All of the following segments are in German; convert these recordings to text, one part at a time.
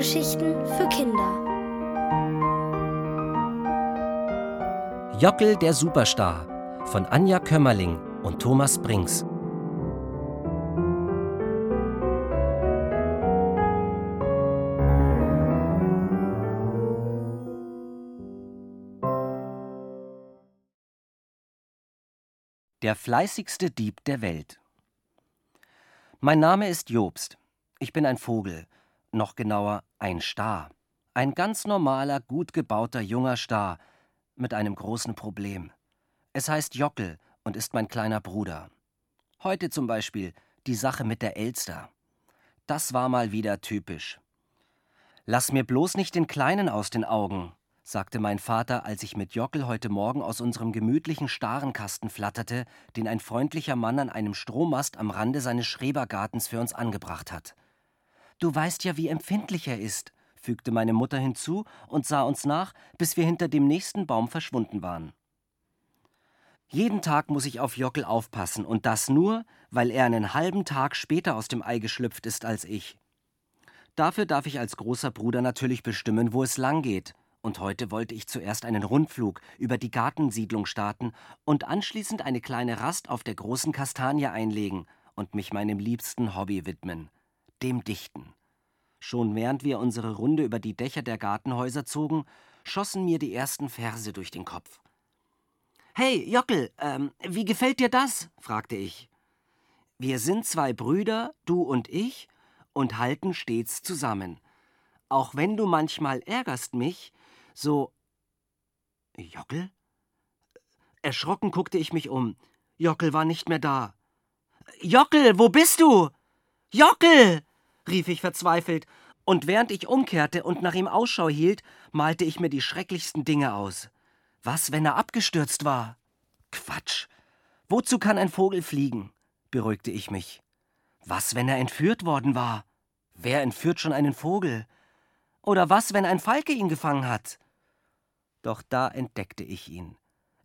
Hörgeschichten für Kinder. Jockel der Superstar von Anja Kömmerling und Thomas Brinks. Der fleißigste Dieb der Welt. Mein Name ist Jobst. Ich bin ein Vogel, noch genauer ein Star. Ein ganz normaler, gut gebauter junger Star mit einem großen Problem. Es heißt Jockel und ist mein kleiner Bruder. Heute zum Beispiel die Sache mit der Elster. Das war mal wieder typisch. Lass mir bloß nicht den Kleinen aus den Augen, sagte mein Vater, als ich mit Jockel heute Morgen aus unserem gemütlichen Starenkasten flatterte, den ein freundlicher Mann an einem Strommast am Rande seines Schrebergartens für uns angebracht hat. Du weißt ja, wie empfindlich er ist, fügte meine Mutter hinzu und sah uns nach, bis wir hinter dem nächsten Baum verschwunden waren. Jeden Tag muss ich auf Jockel aufpassen, und das nur, weil er einen halben Tag später aus dem Ei geschlüpft ist als ich. Dafür darf ich als großer Bruder natürlich bestimmen, wo es lang geht, und heute wollte ich zuerst einen Rundflug über die Gartensiedlung starten und anschließend eine kleine Rast auf der großen Kastanie einlegen und mich meinem liebsten Hobby widmen, dem Dichten. Schon während wir unsere Runde über die Dächer der Gartenhäuser zogen, schossen mir die ersten Verse durch den Kopf. Hey, Jockel, ähm, wie gefällt dir das? fragte ich. Wir sind zwei Brüder, du und ich, und halten stets zusammen. Auch wenn du manchmal ärgerst mich, so. Jockel? Erschrocken guckte ich mich um. Jockel war nicht mehr da. Jockel, wo bist du? Jockel! Rief ich verzweifelt, und während ich umkehrte und nach ihm Ausschau hielt, malte ich mir die schrecklichsten Dinge aus. Was, wenn er abgestürzt war? Quatsch. Wozu kann ein Vogel fliegen? beruhigte ich mich. Was, wenn er entführt worden war? Wer entführt schon einen Vogel? Oder was, wenn ein Falke ihn gefangen hat? Doch da entdeckte ich ihn.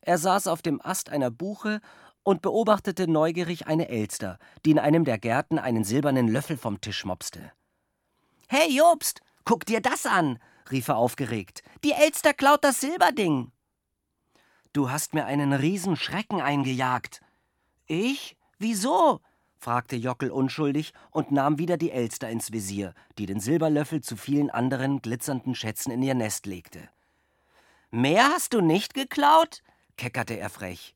Er saß auf dem Ast einer Buche und beobachtete neugierig eine Elster, die in einem der Gärten einen silbernen Löffel vom Tisch mopste. Hey Jobst, guck dir das an, rief er aufgeregt. Die Elster klaut das Silberding. Du hast mir einen Riesenschrecken eingejagt. Ich? Wieso? fragte Jockel unschuldig und nahm wieder die Elster ins Visier, die den Silberlöffel zu vielen anderen glitzernden Schätzen in ihr Nest legte. Mehr hast du nicht geklaut? keckerte er frech.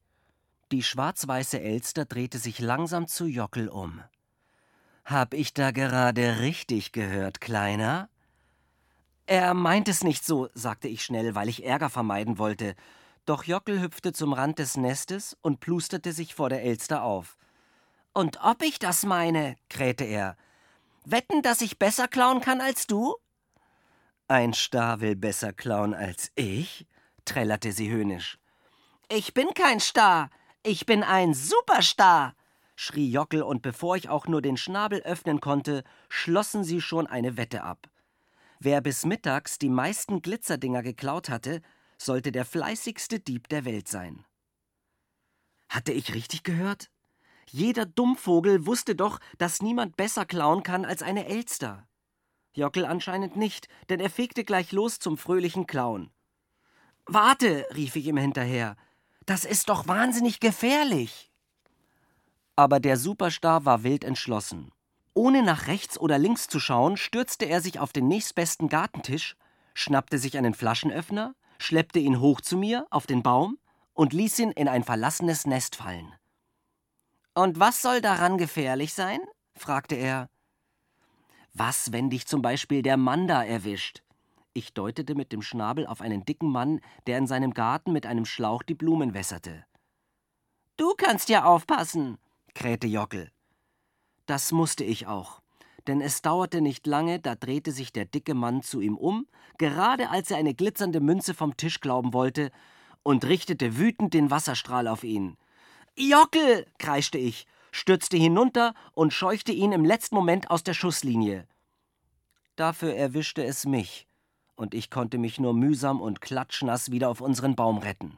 Die schwarz-weiße Elster drehte sich langsam zu Jockel um. Hab ich da gerade richtig gehört, Kleiner? Er meint es nicht so, sagte ich schnell, weil ich Ärger vermeiden wollte. Doch Jockel hüpfte zum Rand des Nestes und plusterte sich vor der Elster auf. Und ob ich das meine, krähte er. Wetten, dass ich besser klauen kann als du? Ein Star will besser klauen als ich? trällerte sie höhnisch. Ich bin kein Star, ich bin ein Superstar, schrie Jockel, und bevor ich auch nur den Schnabel öffnen konnte, schlossen sie schon eine Wette ab. Wer bis mittags die meisten Glitzerdinger geklaut hatte, sollte der fleißigste Dieb der Welt sein. Hatte ich richtig gehört? Jeder Dummvogel wusste doch, dass niemand besser klauen kann als eine Elster. Jockel anscheinend nicht, denn er fegte gleich los zum fröhlichen Klauen. Warte, rief ich ihm hinterher, das ist doch wahnsinnig gefährlich. Aber der Superstar war wild entschlossen. Ohne nach rechts oder links zu schauen, stürzte er sich auf den nächstbesten Gartentisch, schnappte sich einen Flaschenöffner, schleppte ihn hoch zu mir auf den Baum und ließ ihn in ein verlassenes Nest fallen. Und was soll daran gefährlich sein? fragte er. Was, wenn dich zum Beispiel der Manda erwischt? Ich deutete mit dem Schnabel auf einen dicken Mann, der in seinem Garten mit einem Schlauch die Blumen wässerte. Du kannst ja aufpassen, krähte Jockel. Das musste ich auch, denn es dauerte nicht lange, da drehte sich der dicke Mann zu ihm um, gerade als er eine glitzernde Münze vom Tisch glauben wollte, und richtete wütend den Wasserstrahl auf ihn. Jockel, kreischte ich, stürzte hinunter und scheuchte ihn im letzten Moment aus der Schusslinie. Dafür erwischte es mich, und ich konnte mich nur mühsam und klatschnass wieder auf unseren Baum retten.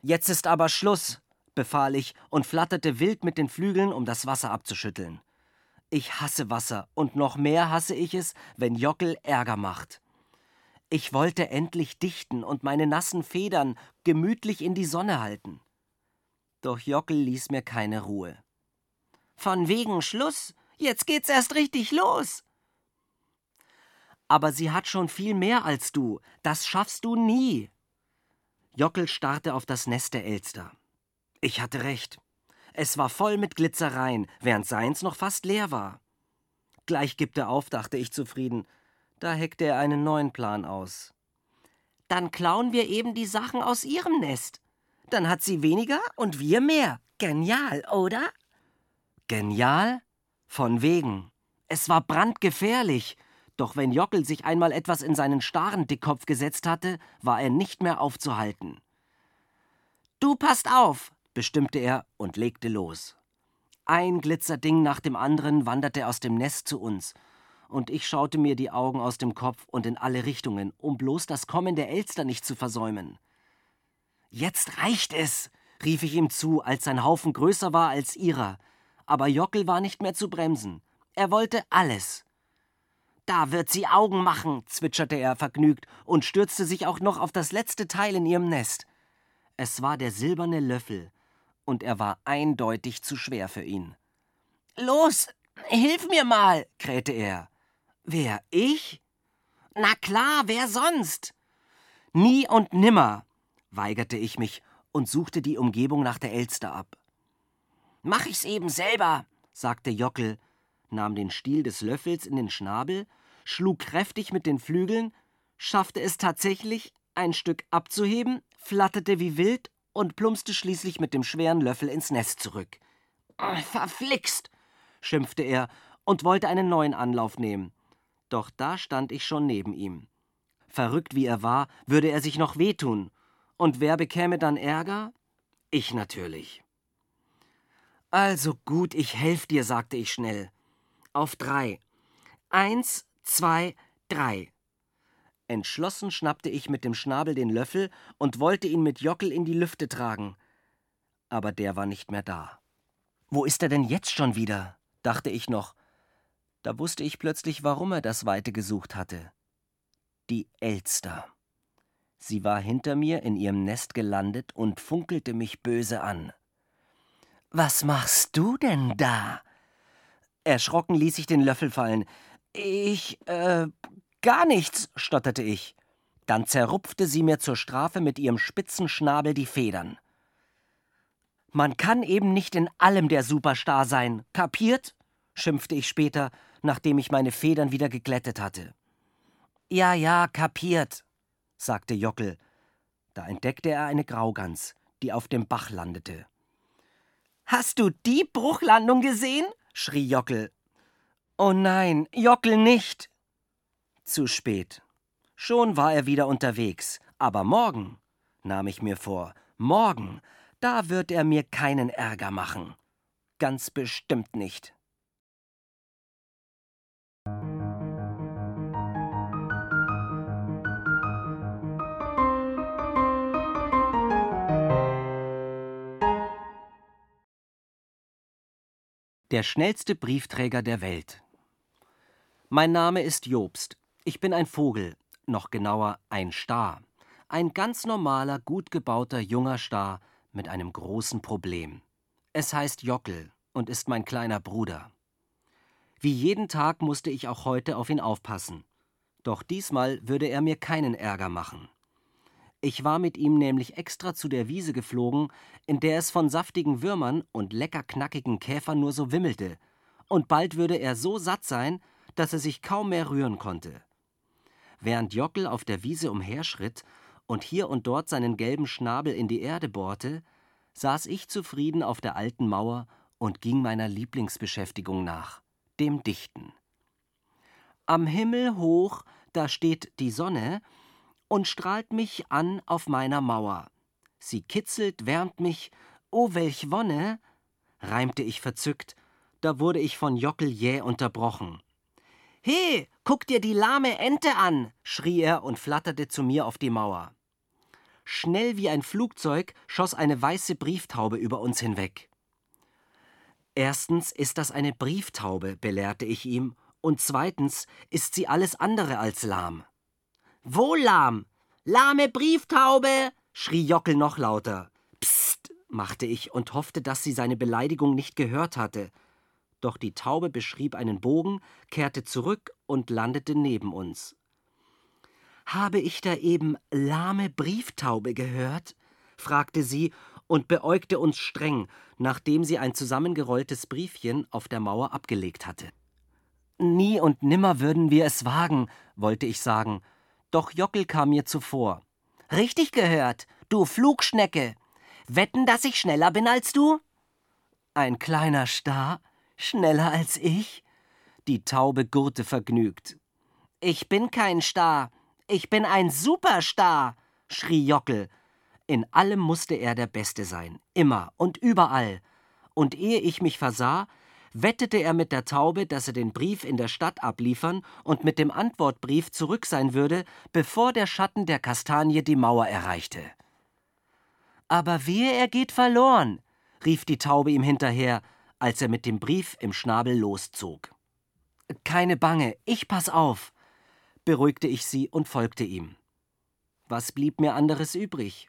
Jetzt ist aber Schluss, befahl ich und flatterte wild mit den Flügeln, um das Wasser abzuschütteln. Ich hasse Wasser und noch mehr hasse ich es, wenn Jockel Ärger macht. Ich wollte endlich dichten und meine nassen Federn gemütlich in die Sonne halten. Doch Jockel ließ mir keine Ruhe. Von wegen Schluss, jetzt geht's erst richtig los. Aber sie hat schon viel mehr als du, das schaffst du nie. Jockel starrte auf das Nest der Elster. Ich hatte recht. Es war voll mit Glitzereien, während seins noch fast leer war. Gleich gibt er auf, dachte ich zufrieden. Da heckte er einen neuen Plan aus. Dann klauen wir eben die Sachen aus ihrem Nest. Dann hat sie weniger und wir mehr. Genial, oder? Genial? Von wegen. Es war brandgefährlich. Doch wenn Jockel sich einmal etwas in seinen starren Dickkopf gesetzt hatte, war er nicht mehr aufzuhalten. Du passt auf, bestimmte er und legte los. Ein Glitzerding nach dem anderen wanderte aus dem Nest zu uns, und ich schaute mir die Augen aus dem Kopf und in alle Richtungen, um bloß das Kommen der Elster nicht zu versäumen. Jetzt reicht es, rief ich ihm zu, als sein Haufen größer war als ihrer. Aber Jockel war nicht mehr zu bremsen. Er wollte alles. Da wird sie Augen machen, zwitscherte er vergnügt und stürzte sich auch noch auf das letzte Teil in ihrem Nest. Es war der silberne Löffel, und er war eindeutig zu schwer für ihn. Los, hilf mir mal, krähte er. Wer, ich? Na klar, wer sonst? Nie und nimmer, weigerte ich mich und suchte die Umgebung nach der Elster ab. Mach ich's eben selber, sagte Jockel, nahm den Stiel des Löffels in den Schnabel, schlug kräftig mit den Flügeln, schaffte es tatsächlich, ein Stück abzuheben, flatterte wie wild und plumpste schließlich mit dem schweren Löffel ins Nest zurück. Verflixt, schimpfte er und wollte einen neuen Anlauf nehmen. Doch da stand ich schon neben ihm. Verrückt wie er war, würde er sich noch wehtun. Und wer bekäme dann Ärger? Ich natürlich. Also gut, ich helf dir, sagte ich schnell. Auf drei. Eins, zwei, drei. Entschlossen schnappte ich mit dem Schnabel den Löffel und wollte ihn mit Jockel in die Lüfte tragen. Aber der war nicht mehr da. Wo ist er denn jetzt schon wieder? dachte ich noch. Da wusste ich plötzlich, warum er das Weite gesucht hatte. Die Elster. Sie war hinter mir in ihrem Nest gelandet und funkelte mich böse an. Was machst du denn da? Erschrocken ließ ich den Löffel fallen. Ich, äh, Gar nichts, stotterte ich. Dann zerrupfte sie mir zur Strafe mit ihrem spitzen Schnabel die Federn. Man kann eben nicht in allem der Superstar sein, kapiert? schimpfte ich später, nachdem ich meine Federn wieder geglättet hatte. Ja, ja, kapiert, sagte Jockel. Da entdeckte er eine Graugans, die auf dem Bach landete. Hast du die Bruchlandung gesehen? Schrie Jockel. Oh nein, Jockel nicht, zu spät. Schon war er wieder unterwegs. Aber morgen, nahm ich mir vor, morgen, da wird er mir keinen Ärger machen. Ganz bestimmt nicht. Der schnellste Briefträger der Welt. Mein Name ist Jobst. Ich bin ein Vogel, noch genauer ein Star. Ein ganz normaler, gut gebauter junger Star mit einem großen Problem. Es heißt Jockel und ist mein kleiner Bruder. Wie jeden Tag musste ich auch heute auf ihn aufpassen. Doch diesmal würde er mir keinen Ärger machen. Ich war mit ihm nämlich extra zu der Wiese geflogen, in der es von saftigen Würmern und lecker knackigen Käfern nur so wimmelte, und bald würde er so satt sein, dass er sich kaum mehr rühren konnte. Während Jockel auf der Wiese umherschritt und hier und dort seinen gelben Schnabel in die Erde bohrte, saß ich zufrieden auf der alten Mauer und ging meiner Lieblingsbeschäftigung nach, dem Dichten. Am Himmel hoch, da steht die Sonne und strahlt mich an auf meiner Mauer. Sie kitzelt, wärmt mich, oh welch Wonne, reimte ich verzückt, da wurde ich von Jockel jäh unterbrochen. He, guck dir die lahme Ente an, schrie er und flatterte zu mir auf die Mauer. Schnell wie ein Flugzeug schoss eine weiße Brieftaube über uns hinweg. Erstens ist das eine Brieftaube, belehrte ich ihm, und zweitens ist sie alles andere als lahm. Wo lahm? Lahme Brieftaube! schrie Jockel noch lauter. Psst, machte ich und hoffte, dass sie seine Beleidigung nicht gehört hatte. Doch die Taube beschrieb einen Bogen, kehrte zurück und landete neben uns. Habe ich da eben lahme Brieftaube gehört? fragte sie und beäugte uns streng, nachdem sie ein zusammengerolltes Briefchen auf der Mauer abgelegt hatte. Nie und nimmer würden wir es wagen, wollte ich sagen, doch Jockel kam mir zuvor. Richtig gehört, du Flugschnecke. Wetten, dass ich schneller bin als du? Ein kleiner Star? Schneller als ich? Die Taube gurrte vergnügt. Ich bin kein Star, ich bin ein Superstar, schrie Jockel in allem musste er der Beste sein, immer und überall. Und ehe ich mich versah, wettete er mit der Taube, dass er den Brief in der Stadt abliefern und mit dem Antwortbrief zurück sein würde, bevor der Schatten der Kastanie die Mauer erreichte. Aber wehe, er geht verloren, rief die Taube ihm hinterher, als er mit dem Brief im Schnabel loszog. Keine Bange, ich pass auf, beruhigte ich sie und folgte ihm. Was blieb mir anderes übrig?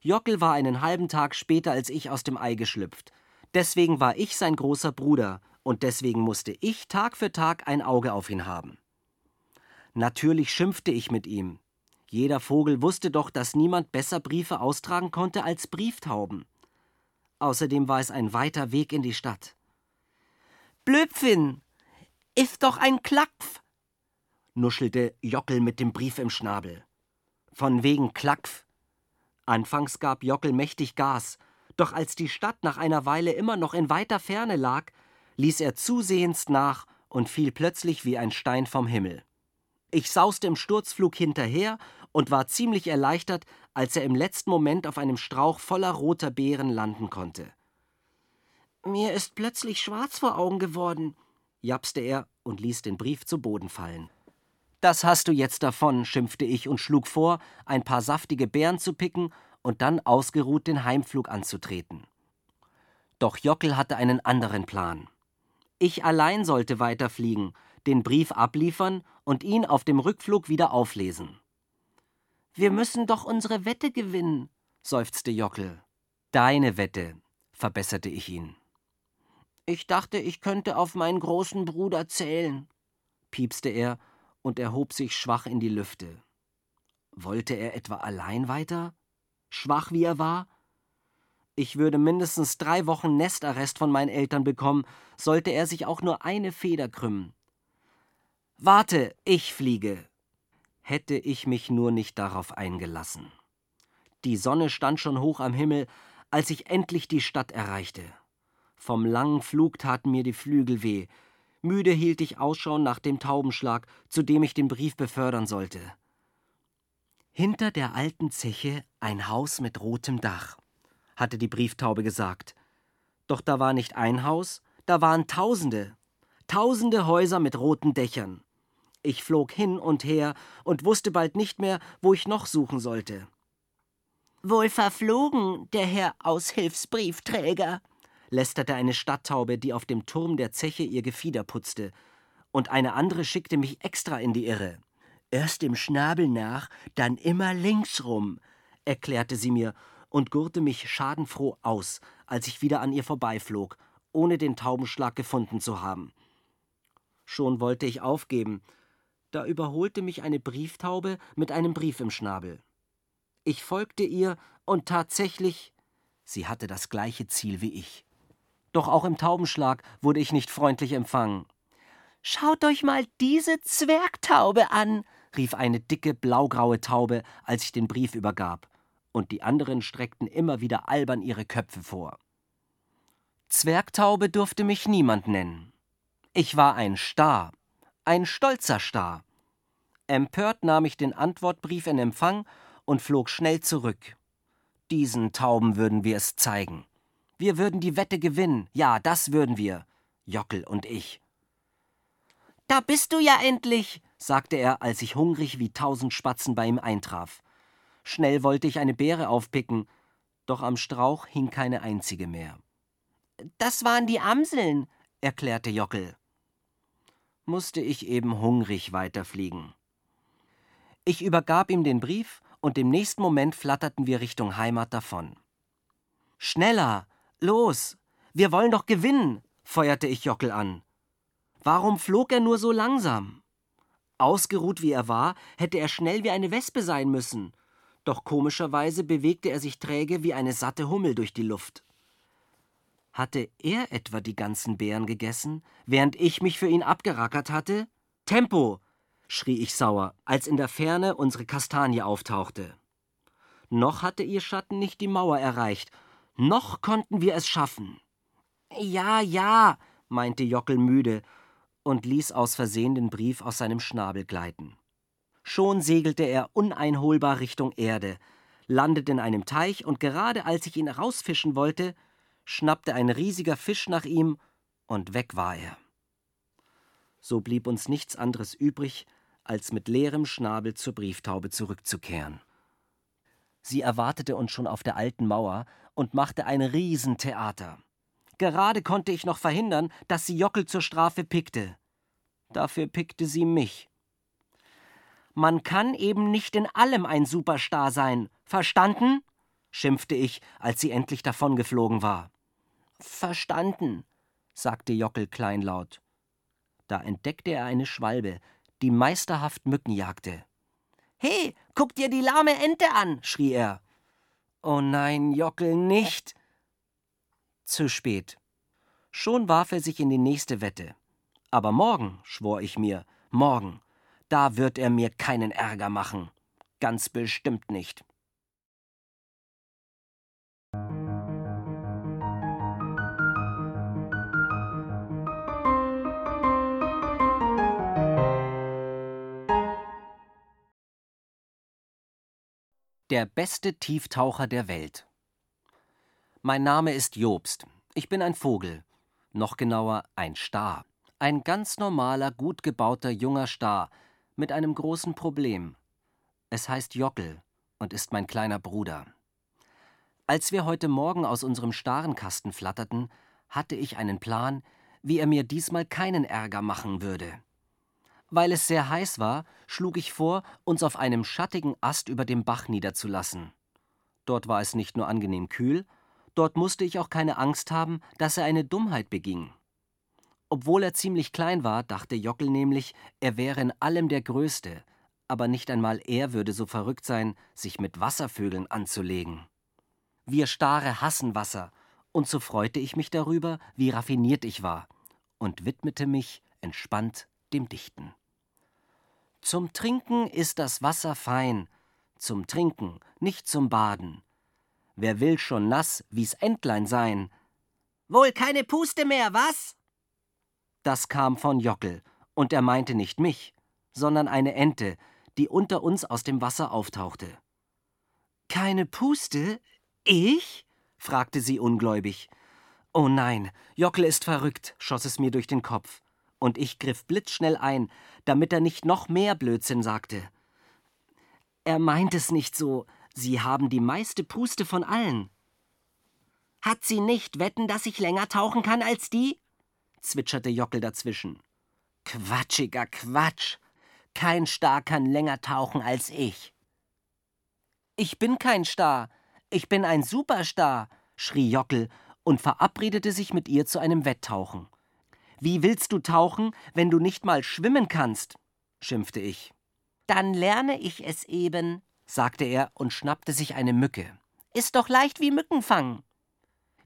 Jockel war einen halben Tag später als ich aus dem Ei geschlüpft. Deswegen war ich sein großer Bruder, und deswegen musste ich Tag für Tag ein Auge auf ihn haben. Natürlich schimpfte ich mit ihm. Jeder Vogel wusste doch, dass niemand besser Briefe austragen konnte als Brieftauben. Außerdem war es ein weiter Weg in die Stadt. Blöpfin, ist doch ein Klackf, nuschelte Jockel mit dem Brief im Schnabel. Von wegen Klackf, Anfangs gab Jockel mächtig Gas, doch als die Stadt nach einer Weile immer noch in weiter Ferne lag, ließ er zusehends nach und fiel plötzlich wie ein Stein vom Himmel. Ich sauste im Sturzflug hinterher und war ziemlich erleichtert, als er im letzten Moment auf einem Strauch voller roter Beeren landen konnte. Mir ist plötzlich schwarz vor Augen geworden, japste er und ließ den Brief zu Boden fallen. Das hast du jetzt davon, schimpfte ich und schlug vor, ein paar saftige Beeren zu picken und dann ausgeruht den Heimflug anzutreten. Doch Jockel hatte einen anderen Plan. Ich allein sollte weiterfliegen, den Brief abliefern und ihn auf dem Rückflug wieder auflesen. Wir müssen doch unsere Wette gewinnen, seufzte Jockel. Deine Wette, verbesserte ich ihn. Ich dachte, ich könnte auf meinen großen Bruder zählen, piepste er und erhob sich schwach in die Lüfte. Wollte er etwa allein weiter? Schwach wie er war? Ich würde mindestens drei Wochen Nestarrest von meinen Eltern bekommen, sollte er sich auch nur eine Feder krümmen. Warte, ich fliege. Hätte ich mich nur nicht darauf eingelassen. Die Sonne stand schon hoch am Himmel, als ich endlich die Stadt erreichte. Vom langen Flug taten mir die Flügel weh, Müde hielt ich Ausschau nach dem Taubenschlag, zu dem ich den Brief befördern sollte. Hinter der alten Zeche ein Haus mit rotem Dach, hatte die Brieftaube gesagt. Doch da war nicht ein Haus, da waren Tausende, tausende Häuser mit roten Dächern. Ich flog hin und her und wusste bald nicht mehr, wo ich noch suchen sollte. Wohl verflogen, der Herr Aushilfsbriefträger, lästerte eine Stadttaube, die auf dem Turm der Zeche ihr Gefieder putzte, und eine andere schickte mich extra in die Irre. Erst dem Schnabel nach, dann immer links rum, erklärte sie mir und gurrte mich schadenfroh aus, als ich wieder an ihr vorbeiflog, ohne den Taubenschlag gefunden zu haben. Schon wollte ich aufgeben, da überholte mich eine Brieftaube mit einem Brief im Schnabel. Ich folgte ihr und tatsächlich, sie hatte das gleiche Ziel wie ich. Doch auch im Taubenschlag wurde ich nicht freundlich empfangen. Schaut euch mal diese Zwergtaube an, rief eine dicke blaugraue Taube, als ich den Brief übergab, und die anderen streckten immer wieder albern ihre Köpfe vor. Zwergtaube durfte mich niemand nennen. Ich war ein Star, ein stolzer Star. Empört nahm ich den Antwortbrief in Empfang und flog schnell zurück. Diesen Tauben würden wir es zeigen. Wir würden die Wette gewinnen. Ja, das würden wir. Jockel und ich. Da bist du ja endlich, sagte er, als ich hungrig wie tausend Spatzen bei ihm eintraf. Schnell wollte ich eine Beere aufpicken, doch am Strauch hing keine einzige mehr. Das waren die Amseln, erklärte Jockel. Musste ich eben hungrig weiterfliegen. Ich übergab ihm den Brief und im nächsten Moment flatterten wir Richtung Heimat davon. Schneller! Los! Wir wollen doch gewinnen! feuerte ich Jockel an. Warum flog er nur so langsam? Ausgeruht wie er war, hätte er schnell wie eine Wespe sein müssen. Doch komischerweise bewegte er sich träge wie eine satte Hummel durch die Luft. Hatte er etwa die ganzen Beeren gegessen, während ich mich für ihn abgerackert hatte? Tempo! schrie ich sauer, als in der Ferne unsere Kastanie auftauchte. Noch hatte ihr Schatten nicht die Mauer erreicht, noch konnten wir es schaffen. Ja, ja, meinte Jockel müde und ließ aus Versehen den Brief aus seinem Schnabel gleiten. Schon segelte er uneinholbar Richtung Erde, landete in einem Teich, und gerade als ich ihn rausfischen wollte, schnappte ein riesiger Fisch nach ihm, und weg war er. So blieb uns nichts anderes übrig, als mit leerem Schnabel zur Brieftaube zurückzukehren. Sie erwartete uns schon auf der alten Mauer und machte ein Riesentheater. Gerade konnte ich noch verhindern, dass sie Jockel zur Strafe pickte. Dafür pickte sie mich. Man kann eben nicht in allem ein Superstar sein. Verstanden? schimpfte ich, als sie endlich davongeflogen war. Verstanden, sagte Jockel kleinlaut. Da entdeckte er eine Schwalbe, die meisterhaft Mücken jagte. He, guck dir die lahme Ente an, schrie er. Oh nein, Jockel, nicht! Zu spät. Schon warf er sich in die nächste Wette. Aber morgen, schwor ich mir, morgen, da wird er mir keinen Ärger machen. Ganz bestimmt nicht. Der beste Tieftaucher der Welt. Mein Name ist Jobst. Ich bin ein Vogel. Noch genauer ein Star. Ein ganz normaler, gut gebauter junger Star mit einem großen Problem. Es heißt Jockel und ist mein kleiner Bruder. Als wir heute Morgen aus unserem Starenkasten flatterten, hatte ich einen Plan, wie er mir diesmal keinen Ärger machen würde. Weil es sehr heiß war, schlug ich vor, uns auf einem schattigen Ast über dem Bach niederzulassen. Dort war es nicht nur angenehm kühl, dort musste ich auch keine Angst haben, dass er eine Dummheit beging. Obwohl er ziemlich klein war, dachte Jockel nämlich, er wäre in allem der Größte, aber nicht einmal er würde so verrückt sein, sich mit Wasservögeln anzulegen. Wir Stare hassen Wasser, und so freute ich mich darüber, wie raffiniert ich war, und widmete mich entspannt dem Dichten. Zum Trinken ist das Wasser fein, zum Trinken, nicht zum Baden. Wer will schon nass wie's Entlein sein? Wohl keine Puste mehr, was? Das kam von Jockel, und er meinte nicht mich, sondern eine Ente, die unter uns aus dem Wasser auftauchte. Keine Puste? Ich? fragte sie ungläubig. Oh nein, Jockel ist verrückt, schoss es mir durch den Kopf und ich griff blitzschnell ein, damit er nicht noch mehr Blödsinn sagte. Er meint es nicht so, Sie haben die meiste Puste von allen. Hat sie nicht wetten, dass ich länger tauchen kann als die? Zwitscherte Jockel dazwischen. Quatschiger Quatsch. Kein Star kann länger tauchen als ich. Ich bin kein Star. Ich bin ein Superstar, schrie Jockel und verabredete sich mit ihr zu einem Wetttauchen. Wie willst du tauchen, wenn du nicht mal schwimmen kannst? schimpfte ich. Dann lerne ich es eben, sagte er und schnappte sich eine Mücke. Ist doch leicht wie Mückenfang.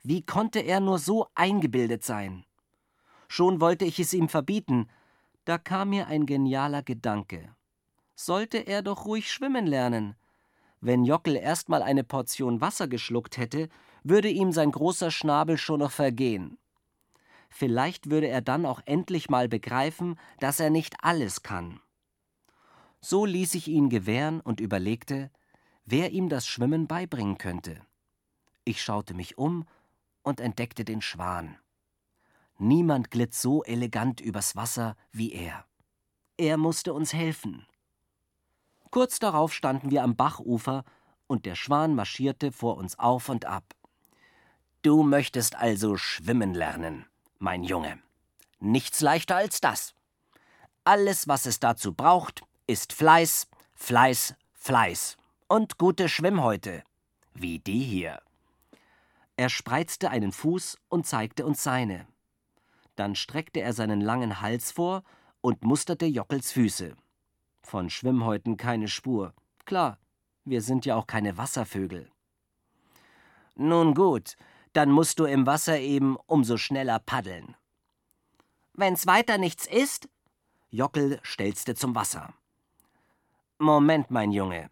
Wie konnte er nur so eingebildet sein? Schon wollte ich es ihm verbieten, da kam mir ein genialer Gedanke. Sollte er doch ruhig schwimmen lernen. Wenn Jockel erst mal eine Portion Wasser geschluckt hätte, würde ihm sein großer Schnabel schon noch vergehen. Vielleicht würde er dann auch endlich mal begreifen, dass er nicht alles kann. So ließ ich ihn gewähren und überlegte, wer ihm das Schwimmen beibringen könnte. Ich schaute mich um und entdeckte den Schwan. Niemand glitt so elegant übers Wasser wie er. Er musste uns helfen. Kurz darauf standen wir am Bachufer und der Schwan marschierte vor uns auf und ab. Du möchtest also schwimmen lernen, mein Junge. Nichts leichter als das. Alles, was es dazu braucht, ist Fleiß, Fleiß, Fleiß und gute Schwimmhäute, wie die hier. Er spreizte einen Fuß und zeigte uns seine. Dann streckte er seinen langen Hals vor und musterte Jockels Füße. Von Schwimmhäuten keine Spur. Klar, wir sind ja auch keine Wasservögel. Nun gut, dann musst du im Wasser eben umso schneller paddeln. Wenn's weiter nichts ist? Jockel stelzte zum Wasser. Moment, mein Junge.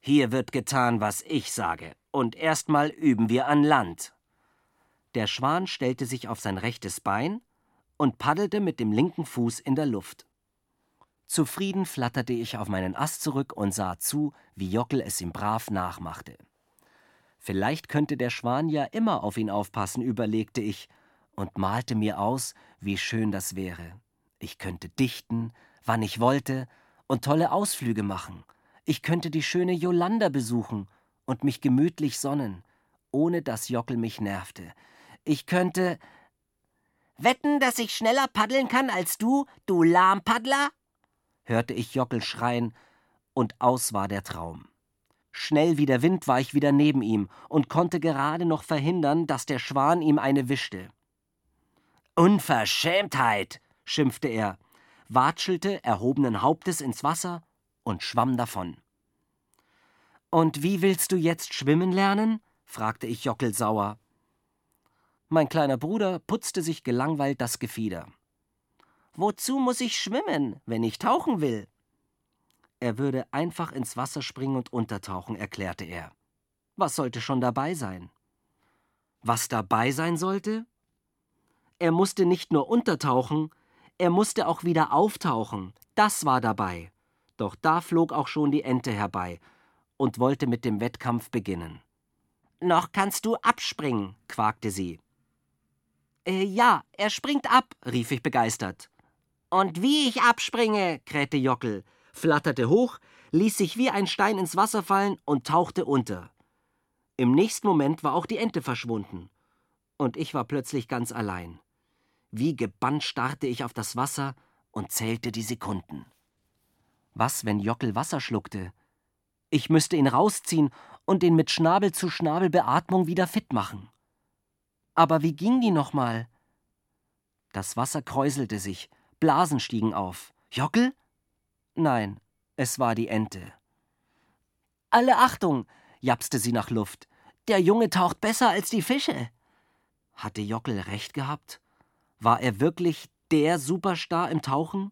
Hier wird getan, was ich sage, und erstmal üben wir an Land. Der Schwan stellte sich auf sein rechtes Bein und paddelte mit dem linken Fuß in der Luft. Zufrieden flatterte ich auf meinen Ast zurück und sah zu, wie Jockel es ihm brav nachmachte. Vielleicht könnte der Schwan ja immer auf ihn aufpassen, überlegte ich und malte mir aus, wie schön das wäre. Ich könnte dichten, wann ich wollte, und tolle Ausflüge machen. Ich könnte die schöne Jolanda besuchen und mich gemütlich sonnen, ohne dass Jockel mich nervte. Ich könnte. Wetten, dass ich schneller paddeln kann als du, du Lahmpaddler? hörte ich Jockel schreien, und aus war der Traum. Schnell wie der Wind war ich wieder neben ihm und konnte gerade noch verhindern, dass der Schwan ihm eine wischte. Unverschämtheit, schimpfte er, watschelte erhobenen Hauptes ins Wasser und schwamm davon. Und wie willst du jetzt schwimmen lernen? fragte ich Jockel sauer. Mein kleiner Bruder putzte sich gelangweilt das Gefieder. Wozu muss ich schwimmen, wenn ich tauchen will? Er würde einfach ins Wasser springen und untertauchen, erklärte er. Was sollte schon dabei sein? Was dabei sein sollte? Er musste nicht nur untertauchen, er musste auch wieder auftauchen. Das war dabei. Doch da flog auch schon die Ente herbei und wollte mit dem Wettkampf beginnen. Noch kannst du abspringen, quakte sie. Äh, ja, er springt ab, rief ich begeistert. Und wie ich abspringe, krähte Jockel flatterte hoch, ließ sich wie ein Stein ins Wasser fallen und tauchte unter. Im nächsten Moment war auch die Ente verschwunden. Und ich war plötzlich ganz allein. Wie gebannt starrte ich auf das Wasser und zählte die Sekunden. Was, wenn Jockel Wasser schluckte? Ich müsste ihn rausziehen und ihn mit Schnabel zu Schnabel Beatmung wieder fit machen. Aber wie ging die nochmal? Das Wasser kräuselte sich, Blasen stiegen auf. Jockel? Nein, es war die Ente. Alle Achtung, japste sie nach Luft. Der Junge taucht besser als die Fische. Hatte Jockel recht gehabt? War er wirklich der Superstar im Tauchen?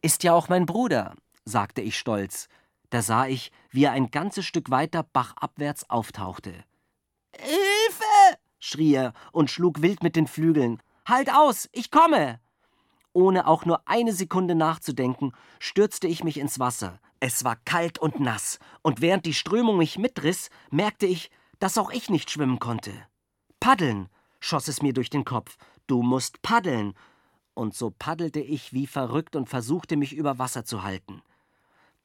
Ist ja auch mein Bruder, sagte ich stolz. Da sah ich, wie er ein ganzes Stück weiter bachabwärts auftauchte. Hilfe! Schrie er und schlug wild mit den Flügeln. Halt aus, ich komme! Ohne auch nur eine Sekunde nachzudenken, stürzte ich mich ins Wasser. Es war kalt und nass, und während die Strömung mich mitriss, merkte ich, dass auch ich nicht schwimmen konnte. Paddeln, schoss es mir durch den Kopf. Du musst paddeln. Und so paddelte ich wie verrückt und versuchte mich über Wasser zu halten.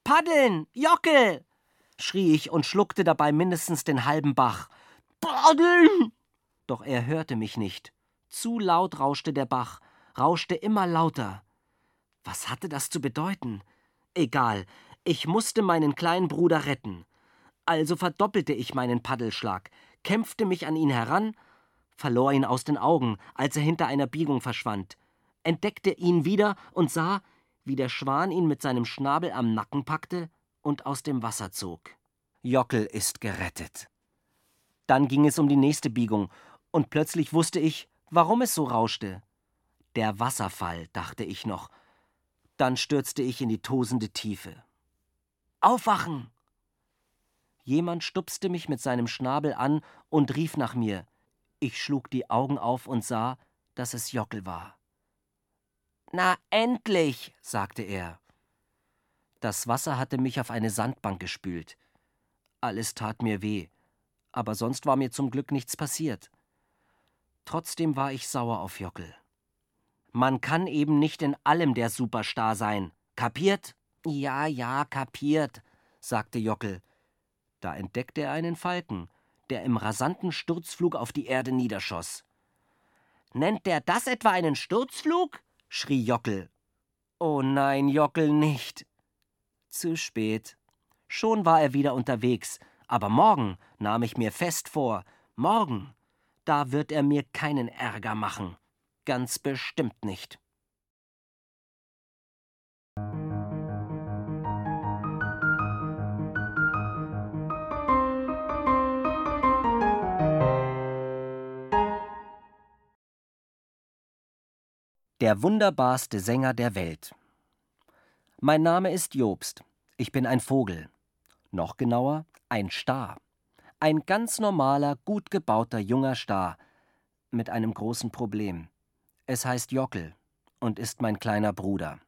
Paddeln, Jockel! schrie ich und schluckte dabei mindestens den halben Bach. Paddeln! Doch er hörte mich nicht. Zu laut rauschte der Bach, rauschte immer lauter. Was hatte das zu bedeuten? Egal, ich musste meinen kleinen Bruder retten. Also verdoppelte ich meinen Paddelschlag, kämpfte mich an ihn heran, verlor ihn aus den Augen, als er hinter einer Biegung verschwand, entdeckte ihn wieder und sah, wie der Schwan ihn mit seinem Schnabel am Nacken packte und aus dem Wasser zog. Jockel ist gerettet. Dann ging es um die nächste Biegung, und plötzlich wusste ich, warum es so rauschte. Der Wasserfall, dachte ich noch. Dann stürzte ich in die tosende Tiefe. Aufwachen! Jemand stupste mich mit seinem Schnabel an und rief nach mir. Ich schlug die Augen auf und sah, dass es Jockel war. Na endlich, sagte er. Das Wasser hatte mich auf eine Sandbank gespült. Alles tat mir weh, aber sonst war mir zum Glück nichts passiert. Trotzdem war ich sauer auf Jockel. Man kann eben nicht in allem der Superstar sein. Kapiert? Ja, ja, kapiert, sagte Jockel. Da entdeckte er einen Falken. der im rasanten Sturzflug auf die Erde niederschoss. Nennt der das etwa einen Sturzflug? schrie Jockel. Oh nein, Jockel nicht. Zu spät. Schon war er wieder unterwegs, aber morgen nahm ich mir fest vor, morgen, da wird er mir keinen Ärger machen. Ganz bestimmt nicht. Der wunderbarste Sänger der Welt. Mein Name ist Jobst. Ich bin ein Vogel. Noch genauer, ein Star. Ein ganz normaler, gut gebauter junger Star. Mit einem großen Problem. Es heißt Jockel und ist mein kleiner Bruder.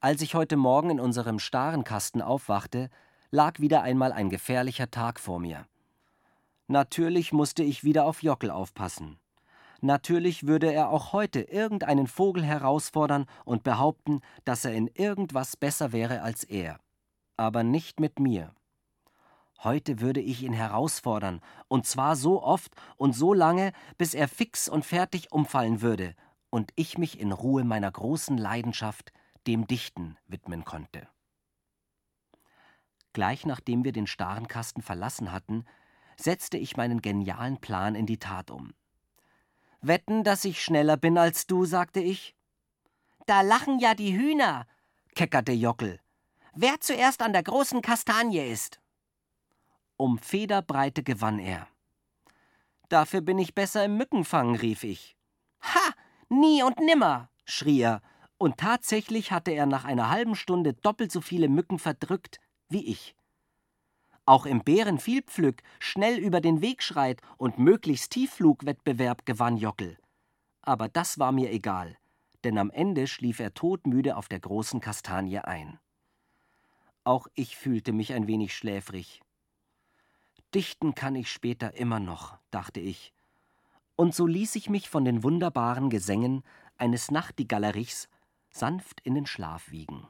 Als ich heute Morgen in unserem Starenkasten aufwachte, lag wieder einmal ein gefährlicher Tag vor mir. Natürlich musste ich wieder auf Jockel aufpassen. Natürlich würde er auch heute irgendeinen Vogel herausfordern und behaupten, dass er in irgendwas besser wäre als er. Aber nicht mit mir. Heute würde ich ihn herausfordern, und zwar so oft und so lange, bis er fix und fertig umfallen würde und ich mich in Ruhe meiner großen Leidenschaft, dem Dichten, widmen konnte. Gleich nachdem wir den Starenkasten verlassen hatten, setzte ich meinen genialen Plan in die Tat um. Wetten, dass ich schneller bin als du, sagte ich. Da lachen ja die Hühner, keckerte Jockel. Wer zuerst an der großen Kastanie ist. Um Federbreite gewann er. Dafür bin ich besser im Mückenfangen, rief ich. Ha! Nie und nimmer! schrie er, und tatsächlich hatte er nach einer halben Stunde doppelt so viele Mücken verdrückt wie ich auch im Bärenvielpflück schnell über den Weg schreit und möglichst Tiefflugwettbewerb gewann Jockel. Aber das war mir egal, denn am Ende schlief er todmüde auf der großen Kastanie ein. Auch ich fühlte mich ein wenig schläfrig. Dichten kann ich später immer noch, dachte ich. Und so ließ ich mich von den wunderbaren Gesängen eines Nachtigallerichs sanft in den Schlaf wiegen.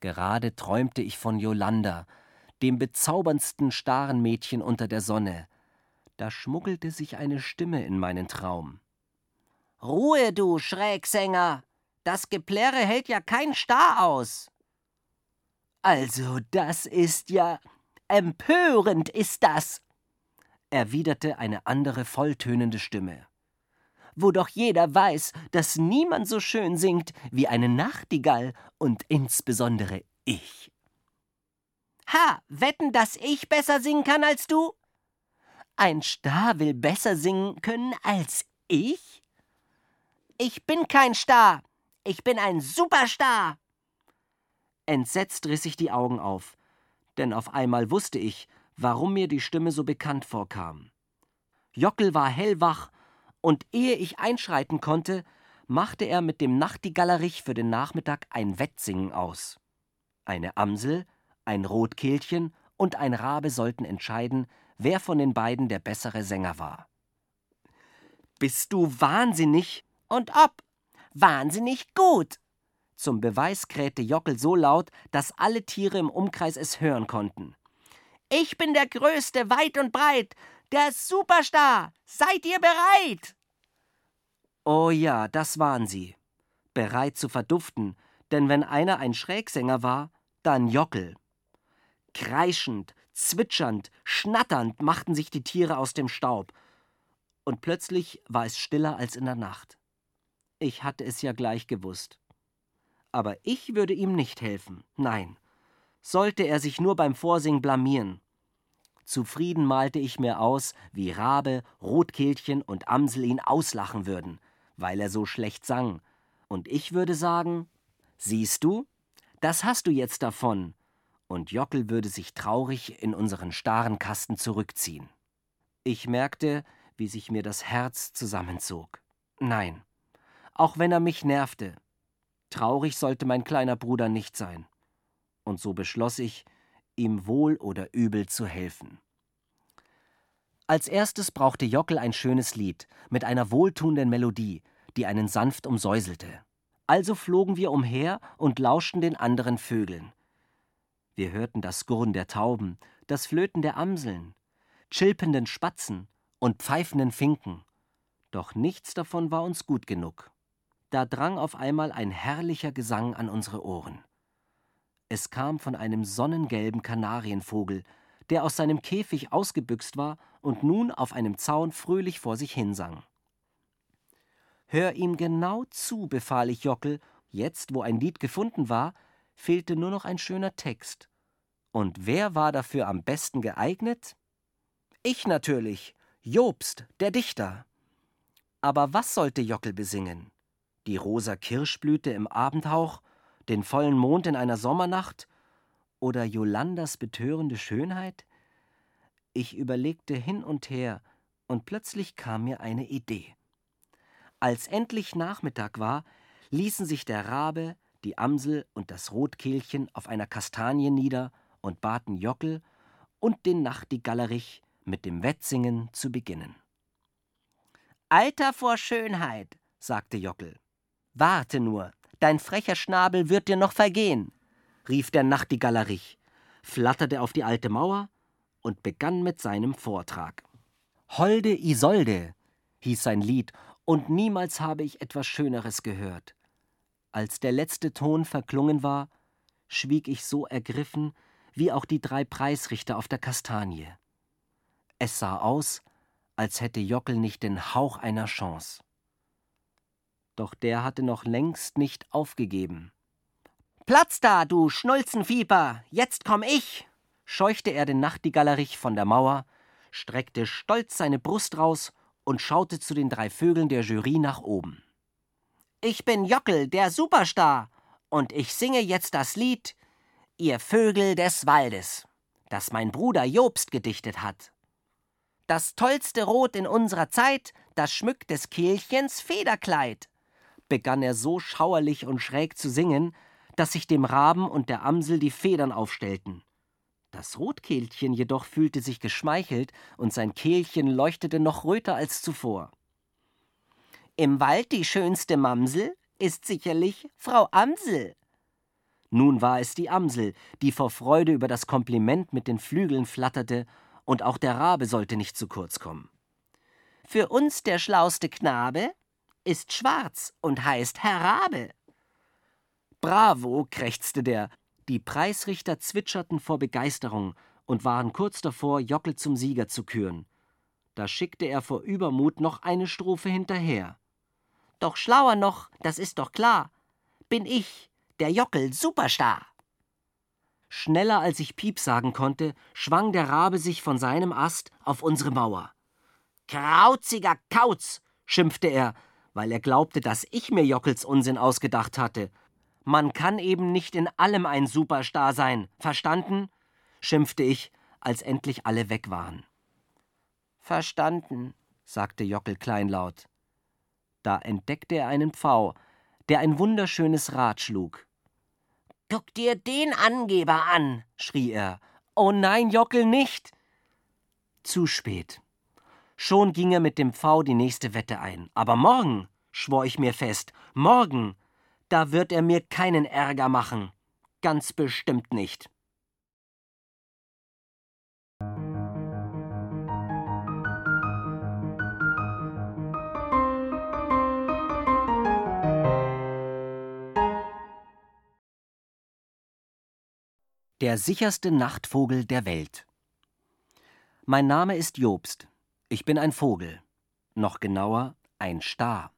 Gerade träumte ich von Jolanda, dem bezauberndsten starren Mädchen unter der Sonne. Da schmuggelte sich eine Stimme in meinen Traum. Ruhe, du Schrägsänger! Das Geplärre hält ja kein Star aus. Also, das ist ja. Empörend ist das, erwiderte eine andere volltönende Stimme. Wo doch jeder weiß, dass niemand so schön singt wie eine Nachtigall und insbesondere ich. Ha, wetten, dass ich besser singen kann als du? Ein Star will besser singen können als ich? Ich bin kein Star. Ich bin ein Superstar. Entsetzt riss ich die Augen auf, denn auf einmal wusste ich, warum mir die Stimme so bekannt vorkam. Jockel war hellwach, und ehe ich einschreiten konnte, machte er mit dem Nachtigallerich für den Nachmittag ein Wettsingen aus. Eine Amsel ein Rotkehlchen und ein Rabe sollten entscheiden, wer von den beiden der bessere Sänger war. Bist du wahnsinnig? Und ob? Wahnsinnig gut! Zum Beweis krähte Jockel so laut, dass alle Tiere im Umkreis es hören konnten. Ich bin der Größte, weit und breit, der Superstar! Seid ihr bereit? Oh ja, das waren sie. Bereit zu verduften, denn wenn einer ein Schrägsänger war, dann Jockel. Kreischend, zwitschernd, schnatternd machten sich die Tiere aus dem Staub. Und plötzlich war es stiller als in der Nacht. Ich hatte es ja gleich gewusst. Aber ich würde ihm nicht helfen, nein. Sollte er sich nur beim Vorsingen blamieren. Zufrieden malte ich mir aus, wie Rabe, Rotkehlchen und Amsel ihn auslachen würden, weil er so schlecht sang. Und ich würde sagen: Siehst du, das hast du jetzt davon, und Jockel würde sich traurig in unseren starren Kasten zurückziehen. Ich merkte, wie sich mir das Herz zusammenzog. Nein, auch wenn er mich nervte, traurig sollte mein kleiner Bruder nicht sein. Und so beschloss ich, ihm wohl oder übel zu helfen. Als erstes brauchte Jockel ein schönes Lied mit einer wohltuenden Melodie, die einen sanft umsäuselte. Also flogen wir umher und lauschten den anderen Vögeln. Wir hörten das Gurren der Tauben, das Flöten der Amseln. chilpenden Spatzen und pfeifenden Finken. Doch nichts davon war uns gut genug. Da drang auf einmal ein herrlicher Gesang an unsere Ohren. Es kam von einem sonnengelben Kanarienvogel, der aus seinem Käfig ausgebüxt war und nun auf einem Zaun fröhlich vor sich hinsang. Hör ihm genau zu, befahl ich Jockel, jetzt, wo ein Lied gefunden war, fehlte nur noch ein schöner Text. Und wer war dafür am besten geeignet? Ich natürlich, Jobst, der Dichter. Aber was sollte Jockel besingen? Die rosa Kirschblüte im Abendhauch, den vollen Mond in einer Sommernacht oder Jolandas betörende Schönheit? Ich überlegte hin und her, und plötzlich kam mir eine Idee. Als endlich Nachmittag war, ließen sich der Rabe, die Amsel und das Rotkehlchen auf einer Kastanie nieder und baten Jockel und den Nachtigallerich mit dem Wettsingen zu beginnen. Alter vor Schönheit, sagte Jockel. Warte nur, dein frecher Schnabel wird dir noch vergehen, rief der Nachtigallerich, flatterte auf die alte Mauer und begann mit seinem Vortrag. Holde Isolde hieß sein Lied, und niemals habe ich etwas Schöneres gehört. Als der letzte Ton verklungen war, schwieg ich so ergriffen, wie auch die drei Preisrichter auf der Kastanie. Es sah aus, als hätte Jockel nicht den Hauch einer Chance. Doch der hatte noch längst nicht aufgegeben. Platz da, du Schnulzenfieber, jetzt komm ich! scheuchte er den Nachtigallerich von der Mauer, streckte stolz seine Brust raus und schaute zu den drei Vögeln der Jury nach oben. Ich bin Jockel, der Superstar, und ich singe jetzt das Lied Ihr Vögel des Waldes, das mein Bruder Jobst gedichtet hat. Das tollste Rot in unserer Zeit, das schmückt des Kehlchens Federkleid, begann er so schauerlich und schräg zu singen, dass sich dem Raben und der Amsel die Federn aufstellten. Das Rotkehlchen jedoch fühlte sich geschmeichelt und sein Kehlchen leuchtete noch röter als zuvor. Im Wald die schönste Mamsel ist sicherlich Frau Amsel. Nun war es die Amsel, die vor Freude über das Kompliment mit den Flügeln flatterte, und auch der Rabe sollte nicht zu kurz kommen. Für uns der schlauste Knabe ist schwarz und heißt Herr Rabe. Bravo, krächzte der, die Preisrichter zwitscherten vor Begeisterung und waren kurz davor, Jockel zum Sieger zu küren. Da schickte er vor Übermut noch eine Strophe hinterher. Doch schlauer noch, das ist doch klar, bin ich, der Jockel Superstar. Schneller als ich Piep sagen konnte, schwang der Rabe sich von seinem Ast auf unsere Mauer. Krauziger Kauz, schimpfte er, weil er glaubte, dass ich mir Jockels Unsinn ausgedacht hatte man kann eben nicht in allem ein Superstar sein, verstanden? schimpfte ich, als endlich alle weg waren. Verstanden, sagte Jockel kleinlaut. Da entdeckte er einen Pfau, der ein wunderschönes Rad schlug. Guck dir den Angeber an, schrie er. Oh nein, Jockel, nicht! Zu spät. Schon ging er mit dem Pfau die nächste Wette ein. Aber morgen, schwor ich mir fest, morgen da wird er mir keinen Ärger machen. Ganz bestimmt nicht. Der sicherste Nachtvogel der Welt. Mein Name ist Jobst. Ich bin ein Vogel. Noch genauer ein Star.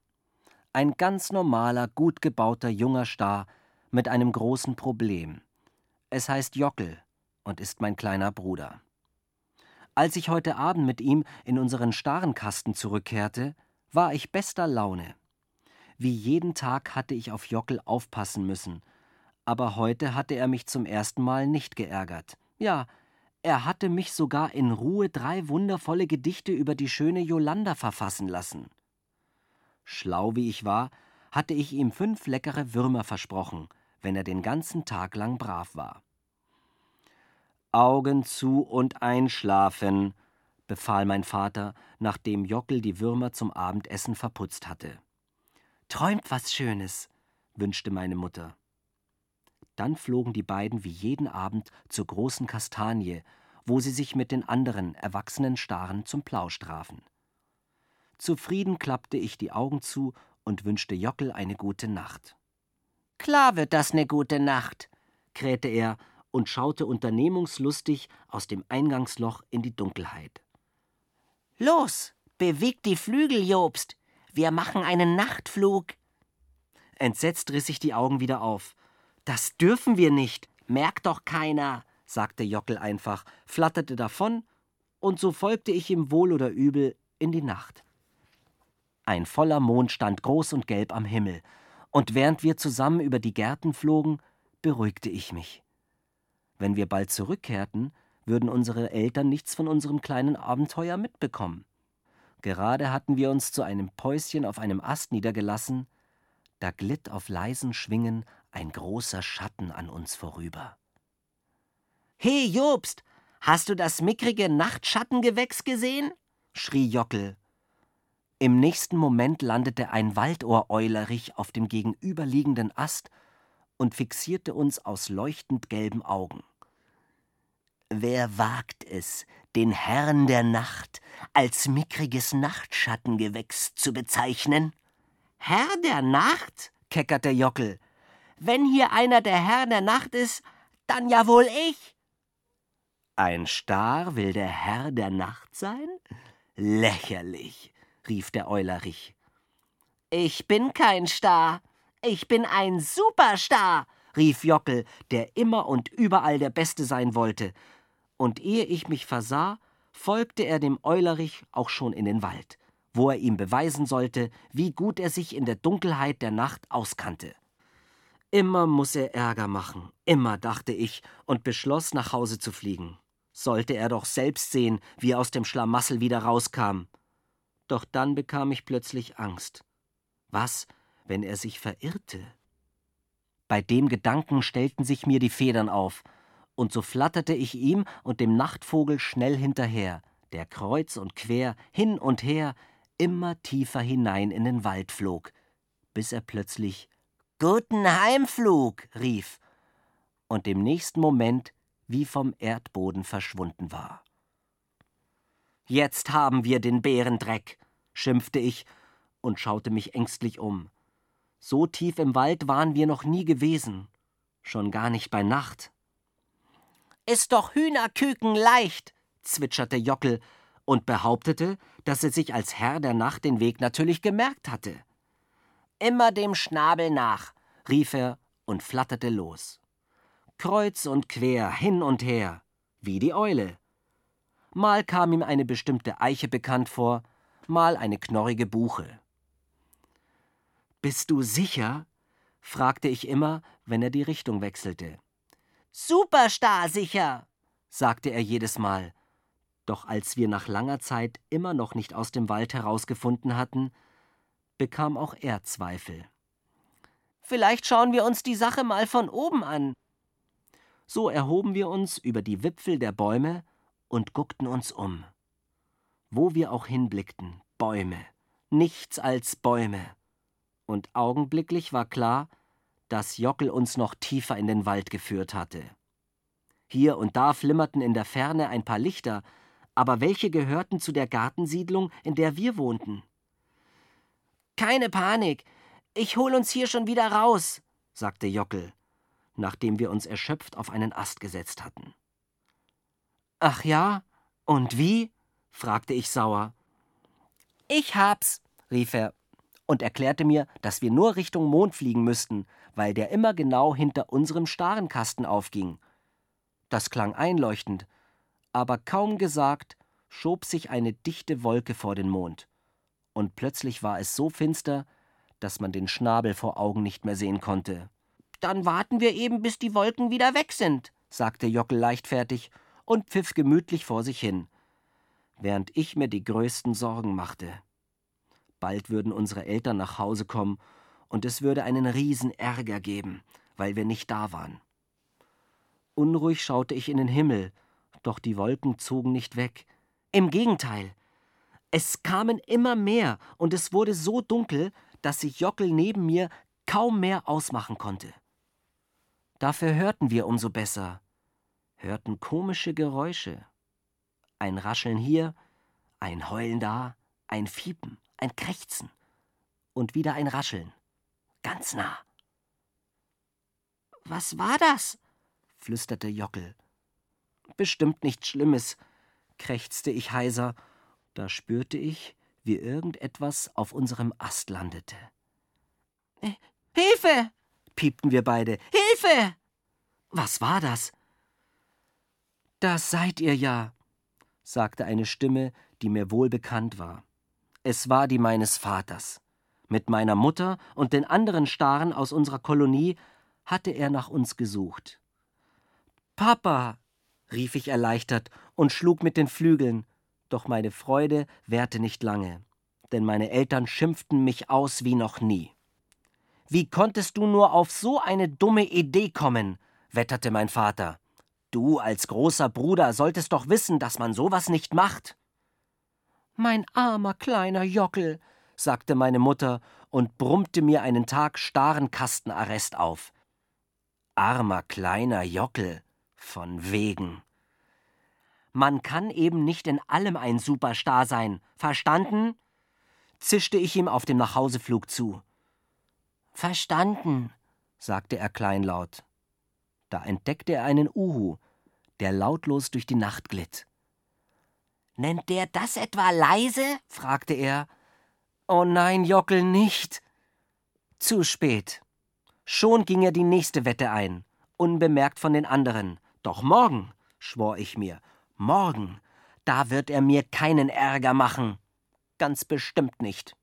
Ein ganz normaler, gut gebauter junger Star mit einem großen Problem. Es heißt Jockel und ist mein kleiner Bruder. Als ich heute Abend mit ihm in unseren Starenkasten zurückkehrte, war ich bester Laune. Wie jeden Tag hatte ich auf Jockel aufpassen müssen, aber heute hatte er mich zum ersten Mal nicht geärgert. Ja, er hatte mich sogar in Ruhe drei wundervolle Gedichte über die schöne Jolanda verfassen lassen. Schlau wie ich war, hatte ich ihm fünf leckere Würmer versprochen, wenn er den ganzen Tag lang brav war. Augen zu und einschlafen, befahl mein Vater, nachdem Jockel die Würmer zum Abendessen verputzt hatte. Träumt was Schönes, wünschte meine Mutter. Dann flogen die beiden wie jeden Abend zur großen Kastanie, wo sie sich mit den anderen erwachsenen Staren zum Plausch trafen. Zufrieden klappte ich die Augen zu und wünschte Jockel eine gute Nacht. Klar wird das ne gute Nacht, krähte er und schaute unternehmungslustig aus dem Eingangsloch in die Dunkelheit. Los, beweg die Flügel, Jobst. Wir machen einen Nachtflug. Entsetzt riss ich die Augen wieder auf. Das dürfen wir nicht. Merkt doch keiner, sagte Jockel einfach, flatterte davon, und so folgte ich ihm wohl oder übel in die Nacht. Ein voller Mond stand groß und gelb am Himmel, und während wir zusammen über die Gärten flogen, beruhigte ich mich. Wenn wir bald zurückkehrten, würden unsere Eltern nichts von unserem kleinen Abenteuer mitbekommen. Gerade hatten wir uns zu einem Päuschen auf einem Ast niedergelassen, da glitt auf leisen Schwingen ein großer Schatten an uns vorüber. He, Jobst, hast du das mickrige Nachtschattengewächs gesehen? schrie Jockel. Im nächsten Moment landete ein Waldohreulerich auf dem gegenüberliegenden Ast und fixierte uns aus leuchtend gelben Augen. Wer wagt es, den Herrn der Nacht als mickriges Nachtschattengewächs zu bezeichnen? Herr der Nacht? keckerte Jockel. Wenn hier einer der Herr der Nacht ist, dann ja wohl ich. Ein Star will der Herr der Nacht sein? Lächerlich, rief der Eulerich. Ich bin kein Star, ich bin ein Superstar, rief Jockel, der immer und überall der Beste sein wollte. Und ehe ich mich versah, folgte er dem Eulerich auch schon in den Wald, wo er ihm beweisen sollte, wie gut er sich in der Dunkelheit der Nacht auskannte. Immer muss er Ärger machen, immer, dachte ich, und beschloss, nach Hause zu fliegen. Sollte er doch selbst sehen, wie er aus dem Schlamassel wieder rauskam. Doch dann bekam ich plötzlich Angst. Was, wenn er sich verirrte? Bei dem Gedanken stellten sich mir die Federn auf, und so flatterte ich ihm und dem Nachtvogel schnell hinterher, der kreuz und quer, hin und her, immer tiefer hinein in den Wald flog, bis er plötzlich Guten Heimflug rief und im nächsten Moment wie vom Erdboden verschwunden war. Jetzt haben wir den Bärendreck, schimpfte ich und schaute mich ängstlich um. So tief im Wald waren wir noch nie gewesen, schon gar nicht bei Nacht. Ist doch Hühnerküken leicht, zwitscherte Jockel und behauptete, dass er sich als Herr der Nacht den Weg natürlich gemerkt hatte. Immer dem Schnabel nach, rief er und flatterte los. Kreuz und quer, hin und her, wie die Eule. Mal kam ihm eine bestimmte Eiche bekannt vor, mal eine knorrige Buche. Bist du sicher? fragte ich immer, wenn er die Richtung wechselte. Superstar sicher, sagte er jedes Mal. Doch als wir nach langer Zeit immer noch nicht aus dem Wald herausgefunden hatten, bekam auch er Zweifel. Vielleicht schauen wir uns die Sache mal von oben an. So erhoben wir uns über die Wipfel der Bäume und guckten uns um. Wo wir auch hinblickten, Bäume, nichts als Bäume. Und augenblicklich war klar, dass Jockel uns noch tiefer in den Wald geführt hatte. Hier und da flimmerten in der Ferne ein paar Lichter, aber welche gehörten zu der Gartensiedlung, in der wir wohnten? Keine Panik, ich hol uns hier schon wieder raus, sagte Jockel, nachdem wir uns erschöpft auf einen Ast gesetzt hatten. Ach ja, und wie? fragte ich sauer. Ich hab's, rief er und erklärte mir, dass wir nur Richtung Mond fliegen müssten, weil der immer genau hinter unserem Starenkasten aufging. Das klang einleuchtend, aber kaum gesagt, schob sich eine dichte Wolke vor den Mond. Und plötzlich war es so finster, dass man den Schnabel vor Augen nicht mehr sehen konnte. Dann warten wir eben, bis die Wolken wieder weg sind, sagte Jockel leichtfertig und pfiff gemütlich vor sich hin, während ich mir die größten Sorgen machte. Bald würden unsere Eltern nach Hause kommen und es würde einen riesen Ärger geben, weil wir nicht da waren. Unruhig schaute ich in den Himmel, doch die Wolken zogen nicht weg. Im Gegenteil. Es kamen immer mehr und es wurde so dunkel, dass sich Jockel neben mir kaum mehr ausmachen konnte. Dafür hörten wir umso besser, hörten komische Geräusche, Ein Rascheln hier, ein Heulen da, ein Fiepen, ein Krächzen und wieder ein Rascheln. Ganz nah. Was war das? flüsterte Jockel. Bestimmt nichts Schlimmes, krächzte ich heiser. Da spürte ich, wie irgendetwas auf unserem Ast landete. Äh, Hilfe! piepten wir beide. Hilfe! Was war das? Das seid ihr ja, sagte eine Stimme, die mir wohl bekannt war. Es war die meines Vaters. Mit meiner Mutter und den anderen Staren aus unserer Kolonie hatte er nach uns gesucht. Papa, rief ich erleichtert und schlug mit den Flügeln, doch meine Freude währte nicht lange, denn meine Eltern schimpften mich aus wie noch nie. Wie konntest du nur auf so eine dumme Idee kommen? wetterte mein Vater. Du als großer Bruder solltest doch wissen, dass man sowas nicht macht. Mein armer kleiner Jockel, sagte meine Mutter und brummte mir einen Tag starren Kastenarrest auf. Armer kleiner Jockel, von wegen. Man kann eben nicht in allem ein Superstar sein, verstanden? zischte ich ihm auf dem Nachhauseflug zu. Verstanden, sagte er kleinlaut. Da entdeckte er einen Uhu, der lautlos durch die Nacht glitt. Nennt der das etwa leise? fragte er. Oh nein, Jockel, nicht. Zu spät. Schon ging er die nächste Wette ein, unbemerkt von den anderen. Doch morgen, schwor ich mir, morgen, da wird er mir keinen Ärger machen. Ganz bestimmt nicht.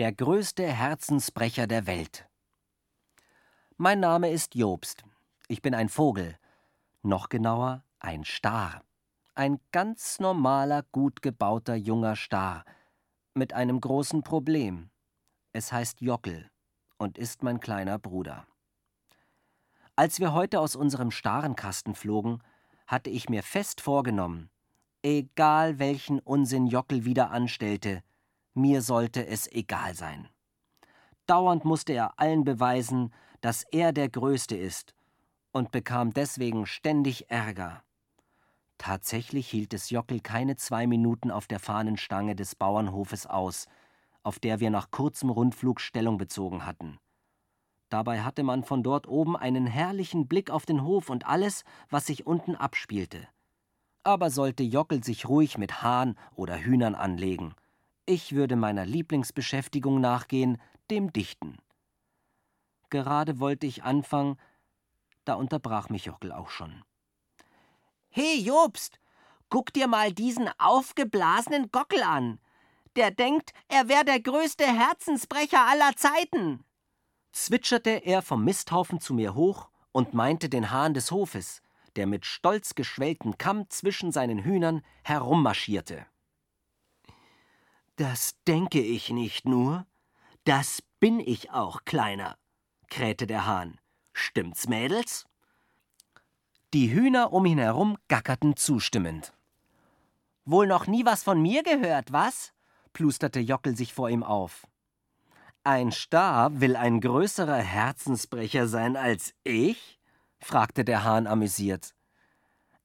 der größte Herzensbrecher der Welt. Mein Name ist Jobst. Ich bin ein Vogel, noch genauer ein Star. Ein ganz normaler, gut gebauter junger Star mit einem großen Problem. Es heißt Jockel und ist mein kleiner Bruder. Als wir heute aus unserem Starenkasten flogen, hatte ich mir fest vorgenommen, egal welchen Unsinn Jockel wieder anstellte, mir sollte es egal sein. Dauernd musste er allen beweisen, dass er der Größte ist und bekam deswegen ständig Ärger. Tatsächlich hielt es Jockel keine zwei Minuten auf der Fahnenstange des Bauernhofes aus, auf der wir nach kurzem Rundflug Stellung bezogen hatten. Dabei hatte man von dort oben einen herrlichen Blick auf den Hof und alles, was sich unten abspielte. Aber sollte Jockel sich ruhig mit Hahn oder Hühnern anlegen, ich würde meiner Lieblingsbeschäftigung nachgehen, dem Dichten. Gerade wollte ich anfangen, da unterbrach mich Jockel auch schon. He, Jobst, guck dir mal diesen aufgeblasenen Gockel an. Der denkt, er wäre der größte Herzensbrecher aller Zeiten. Zwitscherte er vom Misthaufen zu mir hoch und meinte den Hahn des Hofes, der mit stolz geschwelltem Kamm zwischen seinen Hühnern herummarschierte. Das denke ich nicht nur, das bin ich auch, Kleiner, krähte der Hahn. Stimmt's, Mädels? Die Hühner um ihn herum gackerten zustimmend. Wohl noch nie was von mir gehört, was? plusterte Jockel sich vor ihm auf. Ein Star will ein größerer Herzensbrecher sein als ich? fragte der Hahn amüsiert.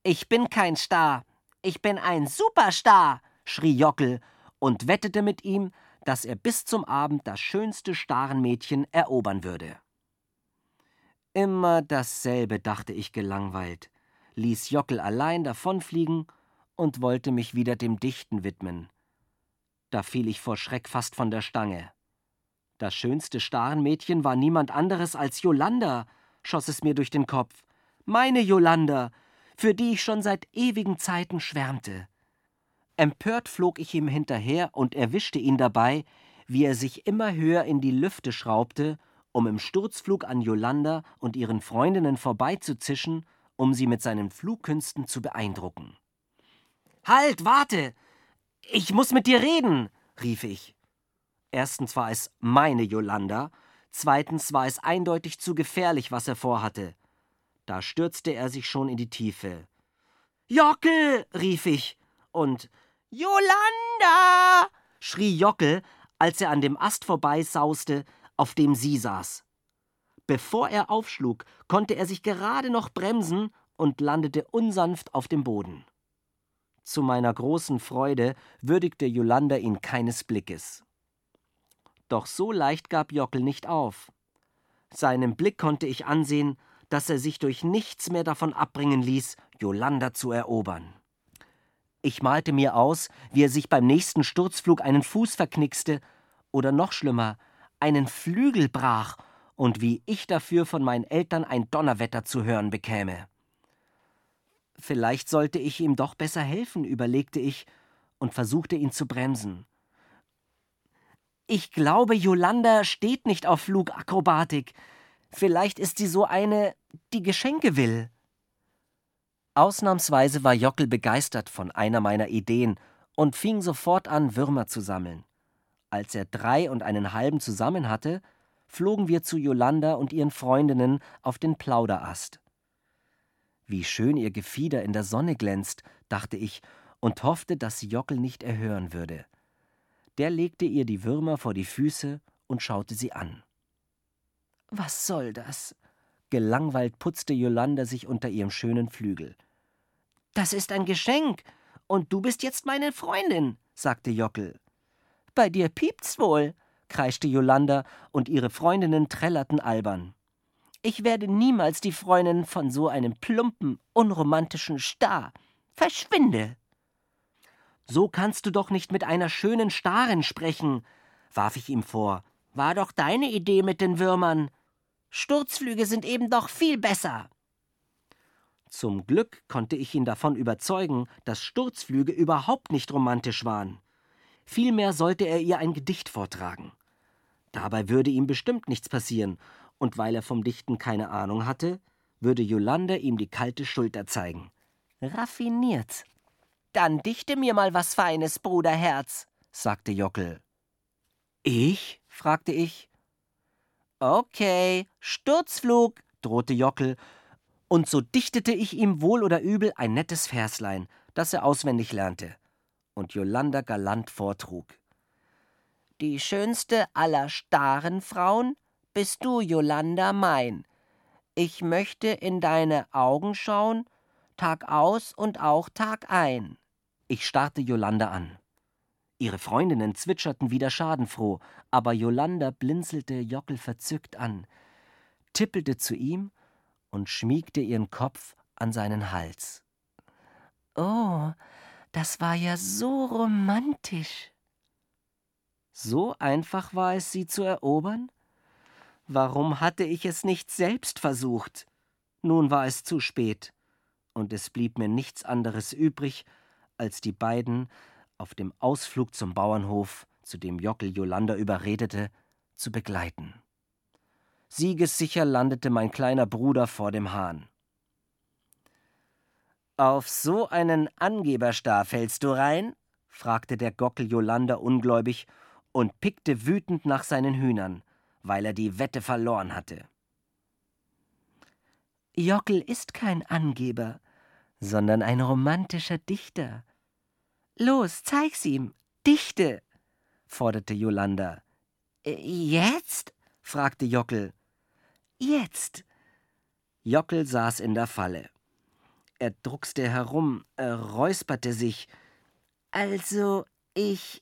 Ich bin kein Star, ich bin ein Superstar, schrie Jockel und wettete mit ihm, dass er bis zum Abend das schönste Starenmädchen erobern würde. Immer dasselbe, dachte ich gelangweilt, ließ Jockel allein davonfliegen und wollte mich wieder dem Dichten widmen. Da fiel ich vor Schreck fast von der Stange. Das schönste Starenmädchen war niemand anderes als Jolanda, schoss es mir durch den Kopf. Meine Jolanda, für die ich schon seit ewigen Zeiten schwärmte. Empört flog ich ihm hinterher und erwischte ihn dabei, wie er sich immer höher in die Lüfte schraubte, um im Sturzflug an Jolanda und ihren Freundinnen vorbeizuzischen, um sie mit seinen Flugkünsten zu beeindrucken. Halt, warte! Ich muss mit dir reden, rief ich. Erstens war es meine Jolanda, zweitens war es eindeutig zu gefährlich, was er vorhatte. Da stürzte er sich schon in die Tiefe. Jockel, rief ich, und Jolanda! schrie Jockel, als er an dem Ast vorbeisauste, auf dem sie saß. Bevor er aufschlug, konnte er sich gerade noch bremsen und landete unsanft auf dem Boden. Zu meiner großen Freude würdigte Jolanda ihn keines Blickes. Doch so leicht gab Jockel nicht auf. Seinem Blick konnte ich ansehen, dass er sich durch nichts mehr davon abbringen ließ, Jolanda zu erobern. Ich malte mir aus, wie er sich beim nächsten Sturzflug einen Fuß verknickste oder noch schlimmer, einen Flügel brach und wie ich dafür von meinen Eltern ein Donnerwetter zu hören bekäme. Vielleicht sollte ich ihm doch besser helfen, überlegte ich und versuchte ihn zu bremsen. Ich glaube, Jolanda steht nicht auf Flugakrobatik. Vielleicht ist sie so eine, die Geschenke will. Ausnahmsweise war Jockel begeistert von einer meiner Ideen und fing sofort an, Würmer zu sammeln. Als er drei und einen halben zusammen hatte, flogen wir zu Jolanda und ihren Freundinnen auf den Plauderast. Wie schön ihr Gefieder in der Sonne glänzt, dachte ich und hoffte, dass sie Jockel nicht erhören würde. Der legte ihr die Würmer vor die Füße und schaute sie an. Was soll das? Gelangweilt putzte Jolanda sich unter ihrem schönen Flügel. Das ist ein Geschenk, und du bist jetzt meine Freundin, sagte Jockel. Bei dir piept's wohl, kreischte Jolanda, und ihre Freundinnen trällerten albern. Ich werde niemals die Freundin von so einem plumpen, unromantischen Star. Verschwinde! So kannst du doch nicht mit einer schönen Starin sprechen, warf ich ihm vor. War doch deine Idee mit den Würmern. Sturzflüge sind eben doch viel besser. Zum Glück konnte ich ihn davon überzeugen, dass Sturzflüge überhaupt nicht romantisch waren. Vielmehr sollte er ihr ein Gedicht vortragen. Dabei würde ihm bestimmt nichts passieren, und weil er vom Dichten keine Ahnung hatte, würde Jolande ihm die kalte Schulter zeigen. Raffiniert. Dann dichte mir mal was Feines, Bruderherz, sagte Jockel. Ich? fragte ich. Okay, Sturzflug, drohte Jockel, und so dichtete ich ihm wohl oder übel ein nettes Verslein, das er auswendig lernte und Jolanda galant vortrug. Die schönste aller starren Frauen bist du, Jolanda, mein. Ich möchte in deine Augen schauen, Tag aus und auch Tag ein. Ich starrte Jolanda an. Ihre Freundinnen zwitscherten wieder schadenfroh, aber Jolanda blinzelte Jockel verzückt an, tippelte zu ihm und schmiegte ihren Kopf an seinen Hals. Oh, das war ja so romantisch. So einfach war es, sie zu erobern? Warum hatte ich es nicht selbst versucht? Nun war es zu spät, und es blieb mir nichts anderes übrig, als die beiden auf dem Ausflug zum Bauernhof, zu dem Jockel Jolanda überredete, zu begleiten. Siegessicher landete mein kleiner Bruder vor dem Hahn. Auf so einen Angeberstar fällst du rein? fragte der Gockel Jolanda ungläubig und pickte wütend nach seinen Hühnern, weil er die Wette verloren hatte. Jockel ist kein Angeber, sondern ein romantischer Dichter. Los, zeig's ihm, dichte, forderte Jolanda. Äh, jetzt? fragte Jockel. Jetzt. Jockel saß in der Falle. Er druckste herum, er räusperte sich. Also, ich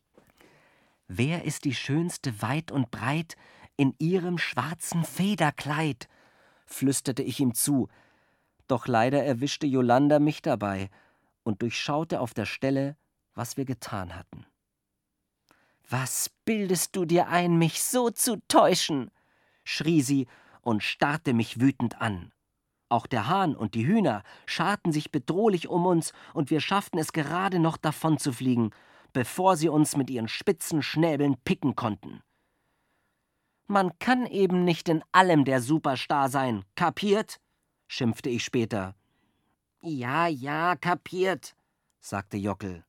Wer ist die Schönste weit und breit in ihrem schwarzen Federkleid? flüsterte ich ihm zu, doch leider erwischte Jolanda mich dabei und durchschaute auf der Stelle, was wir getan hatten. Was bildest du dir ein, mich so zu täuschen? schrie sie und starrte mich wütend an. Auch der Hahn und die Hühner scharten sich bedrohlich um uns, und wir schafften es gerade noch davonzufliegen, bevor sie uns mit ihren spitzen Schnäbeln picken konnten. Man kann eben nicht in allem der Superstar sein, kapiert? schimpfte ich später. Ja, ja, kapiert, sagte Jockel.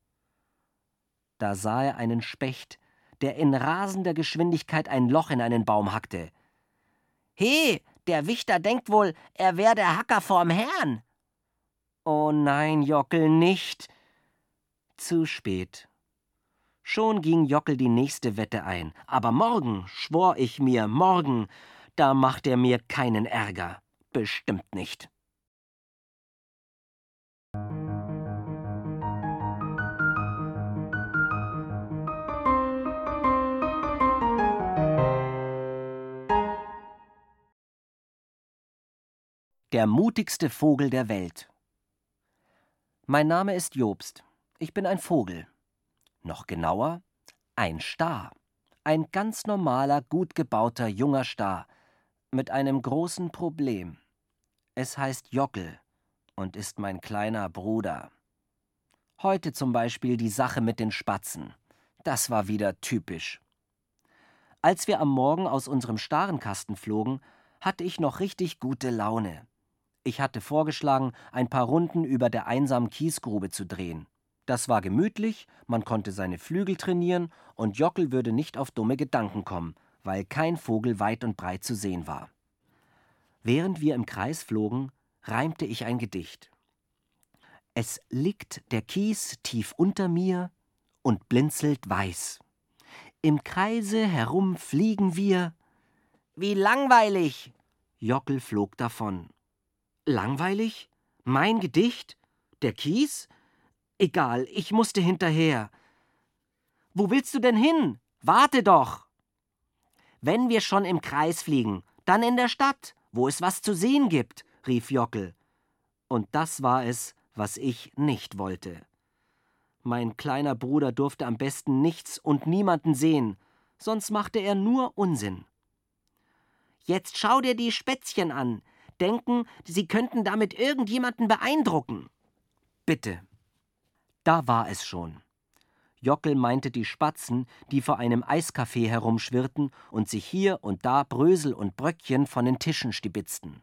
Da sah er einen Specht, der in rasender Geschwindigkeit ein Loch in einen Baum hackte. He, der Wichter denkt wohl, er wär der Hacker vorm Herrn. Oh nein, Jockel, nicht. Zu spät. Schon ging Jockel die nächste Wette ein, aber morgen, schwor ich mir, morgen, da macht er mir keinen Ärger. Bestimmt nicht. Der mutigste Vogel der Welt. Mein Name ist Jobst. Ich bin ein Vogel. Noch genauer, ein Star. Ein ganz normaler, gut gebauter junger Star. Mit einem großen Problem. Es heißt Jockel und ist mein kleiner Bruder. Heute zum Beispiel die Sache mit den Spatzen. Das war wieder typisch. Als wir am Morgen aus unserem Starenkasten flogen, hatte ich noch richtig gute Laune. Ich hatte vorgeschlagen, ein paar Runden über der einsamen Kiesgrube zu drehen. Das war gemütlich, man konnte seine Flügel trainieren und Jockel würde nicht auf dumme Gedanken kommen, weil kein Vogel weit und breit zu sehen war. Während wir im Kreis flogen, reimte ich ein Gedicht. Es liegt der Kies tief unter mir und blinzelt weiß. Im Kreise herum fliegen wir. Wie langweilig! Jockel flog davon. Langweilig? Mein Gedicht? Der Kies? Egal, ich musste hinterher. Wo willst du denn hin? Warte doch! Wenn wir schon im Kreis fliegen, dann in der Stadt, wo es was zu sehen gibt, rief Jockel. Und das war es, was ich nicht wollte. Mein kleiner Bruder durfte am besten nichts und niemanden sehen, sonst machte er nur Unsinn. Jetzt schau dir die Spätzchen an, denken, sie könnten damit irgendjemanden beeindrucken. Bitte. Da war es schon. Jockel meinte die Spatzen, die vor einem Eiscafé herumschwirrten und sich hier und da Brösel und Bröckchen von den Tischen stibitzten.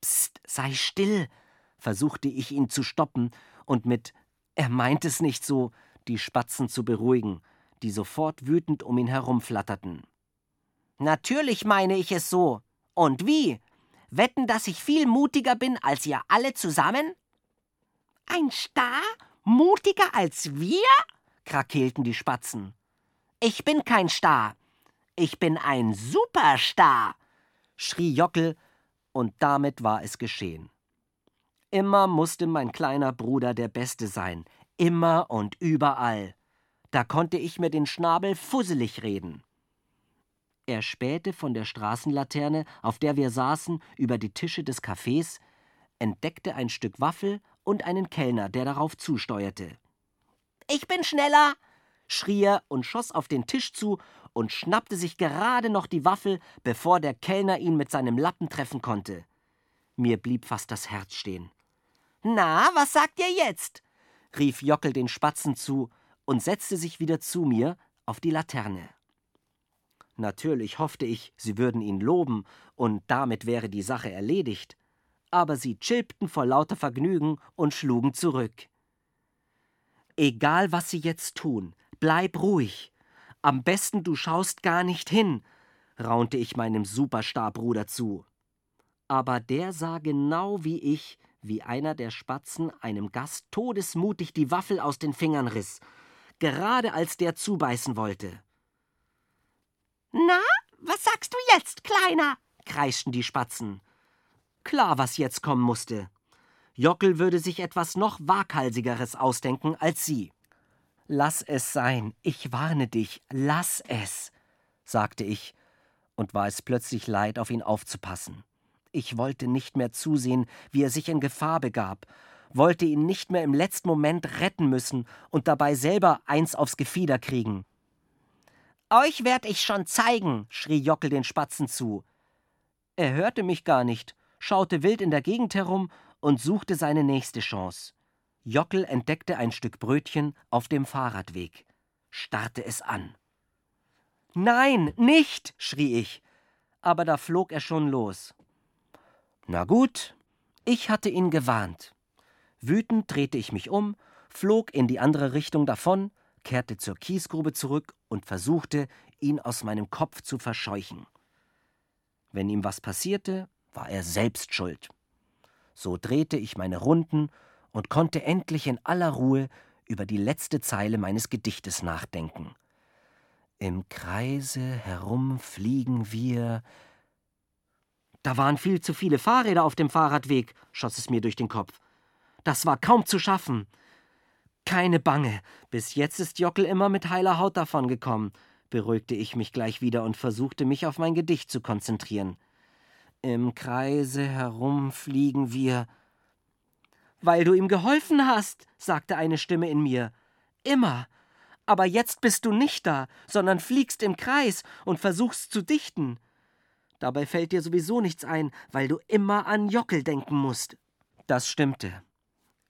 Psst, sei still, versuchte ich ihn zu stoppen und mit Er meint es nicht so die Spatzen zu beruhigen, die sofort wütend um ihn herumflatterten. Natürlich meine ich es so. Und wie? Wetten, dass ich viel mutiger bin als ihr alle zusammen? Ein Star? Mutiger als wir? krakeelten die Spatzen. Ich bin kein Star. Ich bin ein Superstar, schrie Jockel, und damit war es geschehen. Immer musste mein kleiner Bruder der Beste sein, immer und überall. Da konnte ich mir den Schnabel fusselig reden. Er spähte von der Straßenlaterne, auf der wir saßen, über die Tische des Cafés, entdeckte ein Stück Waffel und einen Kellner, der darauf zusteuerte. Ich bin schneller! schrie er und schoss auf den Tisch zu und schnappte sich gerade noch die Waffel, bevor der Kellner ihn mit seinem Lappen treffen konnte. Mir blieb fast das Herz stehen. Na, was sagt ihr jetzt? rief Jockel den Spatzen zu und setzte sich wieder zu mir auf die Laterne. Natürlich hoffte ich, sie würden ihn loben, und damit wäre die Sache erledigt. Aber sie chilpten vor lauter Vergnügen und schlugen zurück. Egal, was sie jetzt tun, bleib ruhig. Am besten du schaust gar nicht hin, raunte ich meinem Superstarbruder zu. Aber der sah genau wie ich, wie einer der Spatzen einem Gast todesmutig die Waffel aus den Fingern riss, gerade als der zubeißen wollte. Na, was sagst du jetzt, Kleiner? kreischten die Spatzen. Klar, was jetzt kommen musste. Jockel würde sich etwas noch waghalsigeres ausdenken als sie. Lass es sein, ich warne dich, lass es, sagte ich und war es plötzlich leid, auf ihn aufzupassen. Ich wollte nicht mehr zusehen, wie er sich in Gefahr begab, wollte ihn nicht mehr im letzten Moment retten müssen und dabei selber eins aufs Gefieder kriegen. Euch werd ich schon zeigen, schrie Jockel den Spatzen zu. Er hörte mich gar nicht, schaute wild in der Gegend herum und suchte seine nächste Chance. Jockel entdeckte ein Stück Brötchen auf dem Fahrradweg, starrte es an. Nein, nicht, schrie ich, aber da flog er schon los. Na gut, ich hatte ihn gewarnt. Wütend drehte ich mich um, flog in die andere Richtung davon, kehrte zur Kiesgrube zurück und versuchte, ihn aus meinem Kopf zu verscheuchen. Wenn ihm was passierte, war er selbst schuld. So drehte ich meine Runden und konnte endlich in aller Ruhe über die letzte Zeile meines Gedichtes nachdenken. Im Kreise herumfliegen wir. Da waren viel zu viele Fahrräder auf dem Fahrradweg, schoss es mir durch den Kopf. Das war kaum zu schaffen. Keine Bange, bis jetzt ist Jockel immer mit heiler Haut davongekommen, beruhigte ich mich gleich wieder und versuchte mich auf mein Gedicht zu konzentrieren. Im Kreise herumfliegen wir. Weil du ihm geholfen hast, sagte eine Stimme in mir. Immer. Aber jetzt bist du nicht da, sondern fliegst im Kreis und versuchst zu dichten. Dabei fällt dir sowieso nichts ein, weil du immer an Jockel denken musst. Das stimmte.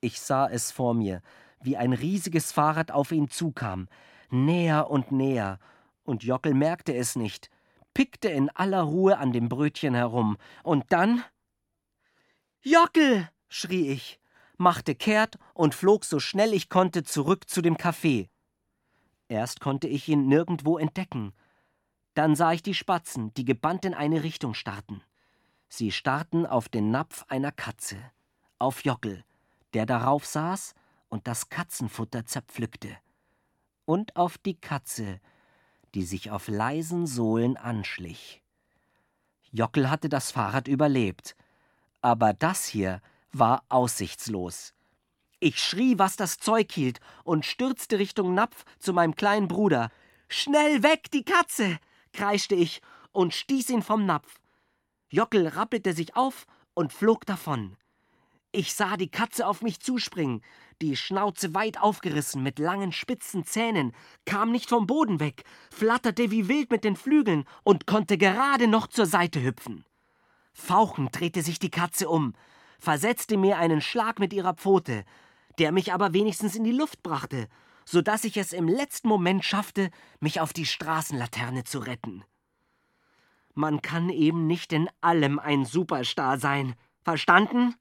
Ich sah es vor mir, wie ein riesiges Fahrrad auf ihn zukam, näher und näher, und Jockel merkte es nicht, pickte in aller Ruhe an dem Brötchen herum, und dann Jockel. schrie ich, machte kehrt und flog so schnell ich konnte zurück zu dem Café. Erst konnte ich ihn nirgendwo entdecken. Dann sah ich die Spatzen, die gebannt in eine Richtung starrten. Sie starrten auf den Napf einer Katze, auf Jockel, der darauf saß und das Katzenfutter zerpflückte, und auf die Katze, die sich auf leisen Sohlen anschlich. Jockel hatte das Fahrrad überlebt, aber das hier war aussichtslos. Ich schrie, was das Zeug hielt, und stürzte Richtung Napf zu meinem kleinen Bruder. Schnell weg, die Katze! kreischte ich und stieß ihn vom Napf. Jockel rappelte sich auf und flog davon. Ich sah die Katze auf mich zuspringen, die Schnauze weit aufgerissen mit langen spitzen Zähnen, kam nicht vom Boden weg, flatterte wie wild mit den Flügeln und konnte gerade noch zur Seite hüpfen. Fauchend drehte sich die Katze um, versetzte mir einen Schlag mit ihrer Pfote, der mich aber wenigstens in die Luft brachte, so dass ich es im letzten Moment schaffte, mich auf die Straßenlaterne zu retten. Man kann eben nicht in allem ein Superstar sein. Verstanden?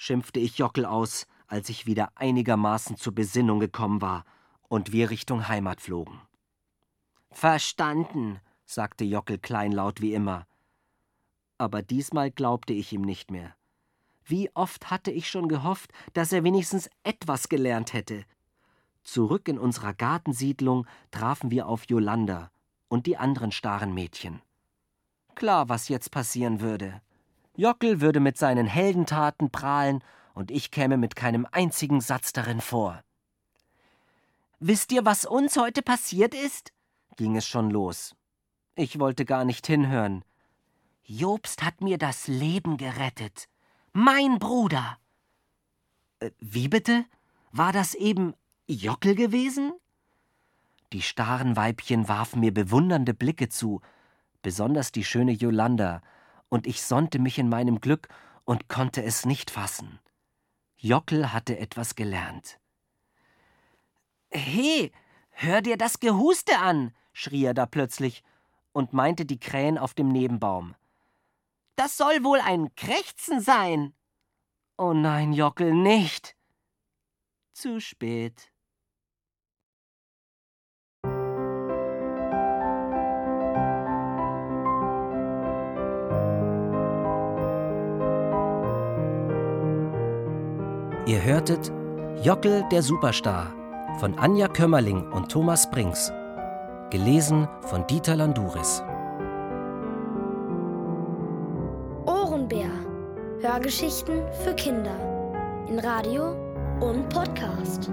Schimpfte ich Jockel aus, als ich wieder einigermaßen zur Besinnung gekommen war und wir Richtung Heimat flogen. Verstanden, sagte Jockel kleinlaut wie immer. Aber diesmal glaubte ich ihm nicht mehr. Wie oft hatte ich schon gehofft, dass er wenigstens etwas gelernt hätte. Zurück in unserer Gartensiedlung trafen wir auf Jolanda und die anderen starren Mädchen. Klar, was jetzt passieren würde. Jockel würde mit seinen Heldentaten prahlen und ich käme mit keinem einzigen Satz darin vor. Wisst ihr, was uns heute passiert ist? ging es schon los. Ich wollte gar nicht hinhören. Jobst hat mir das Leben gerettet. Mein Bruder. Äh, wie bitte? War das eben Jockel gewesen? Die starren Weibchen warfen mir bewundernde Blicke zu, besonders die schöne Jolanda, und ich sonnte mich in meinem Glück und konnte es nicht fassen. Jockel hatte etwas gelernt. He, hör dir das Gehuste an, schrie er da plötzlich und meinte die Krähen auf dem Nebenbaum. Das soll wohl ein Krächzen sein. Oh nein, Jockel, nicht. Zu spät. Ihr hörtet Jockel der Superstar von Anja Kömmerling und Thomas Brinks. Gelesen von Dieter Landuris. Ohrenbär. Hörgeschichten für Kinder. In Radio und Podcast.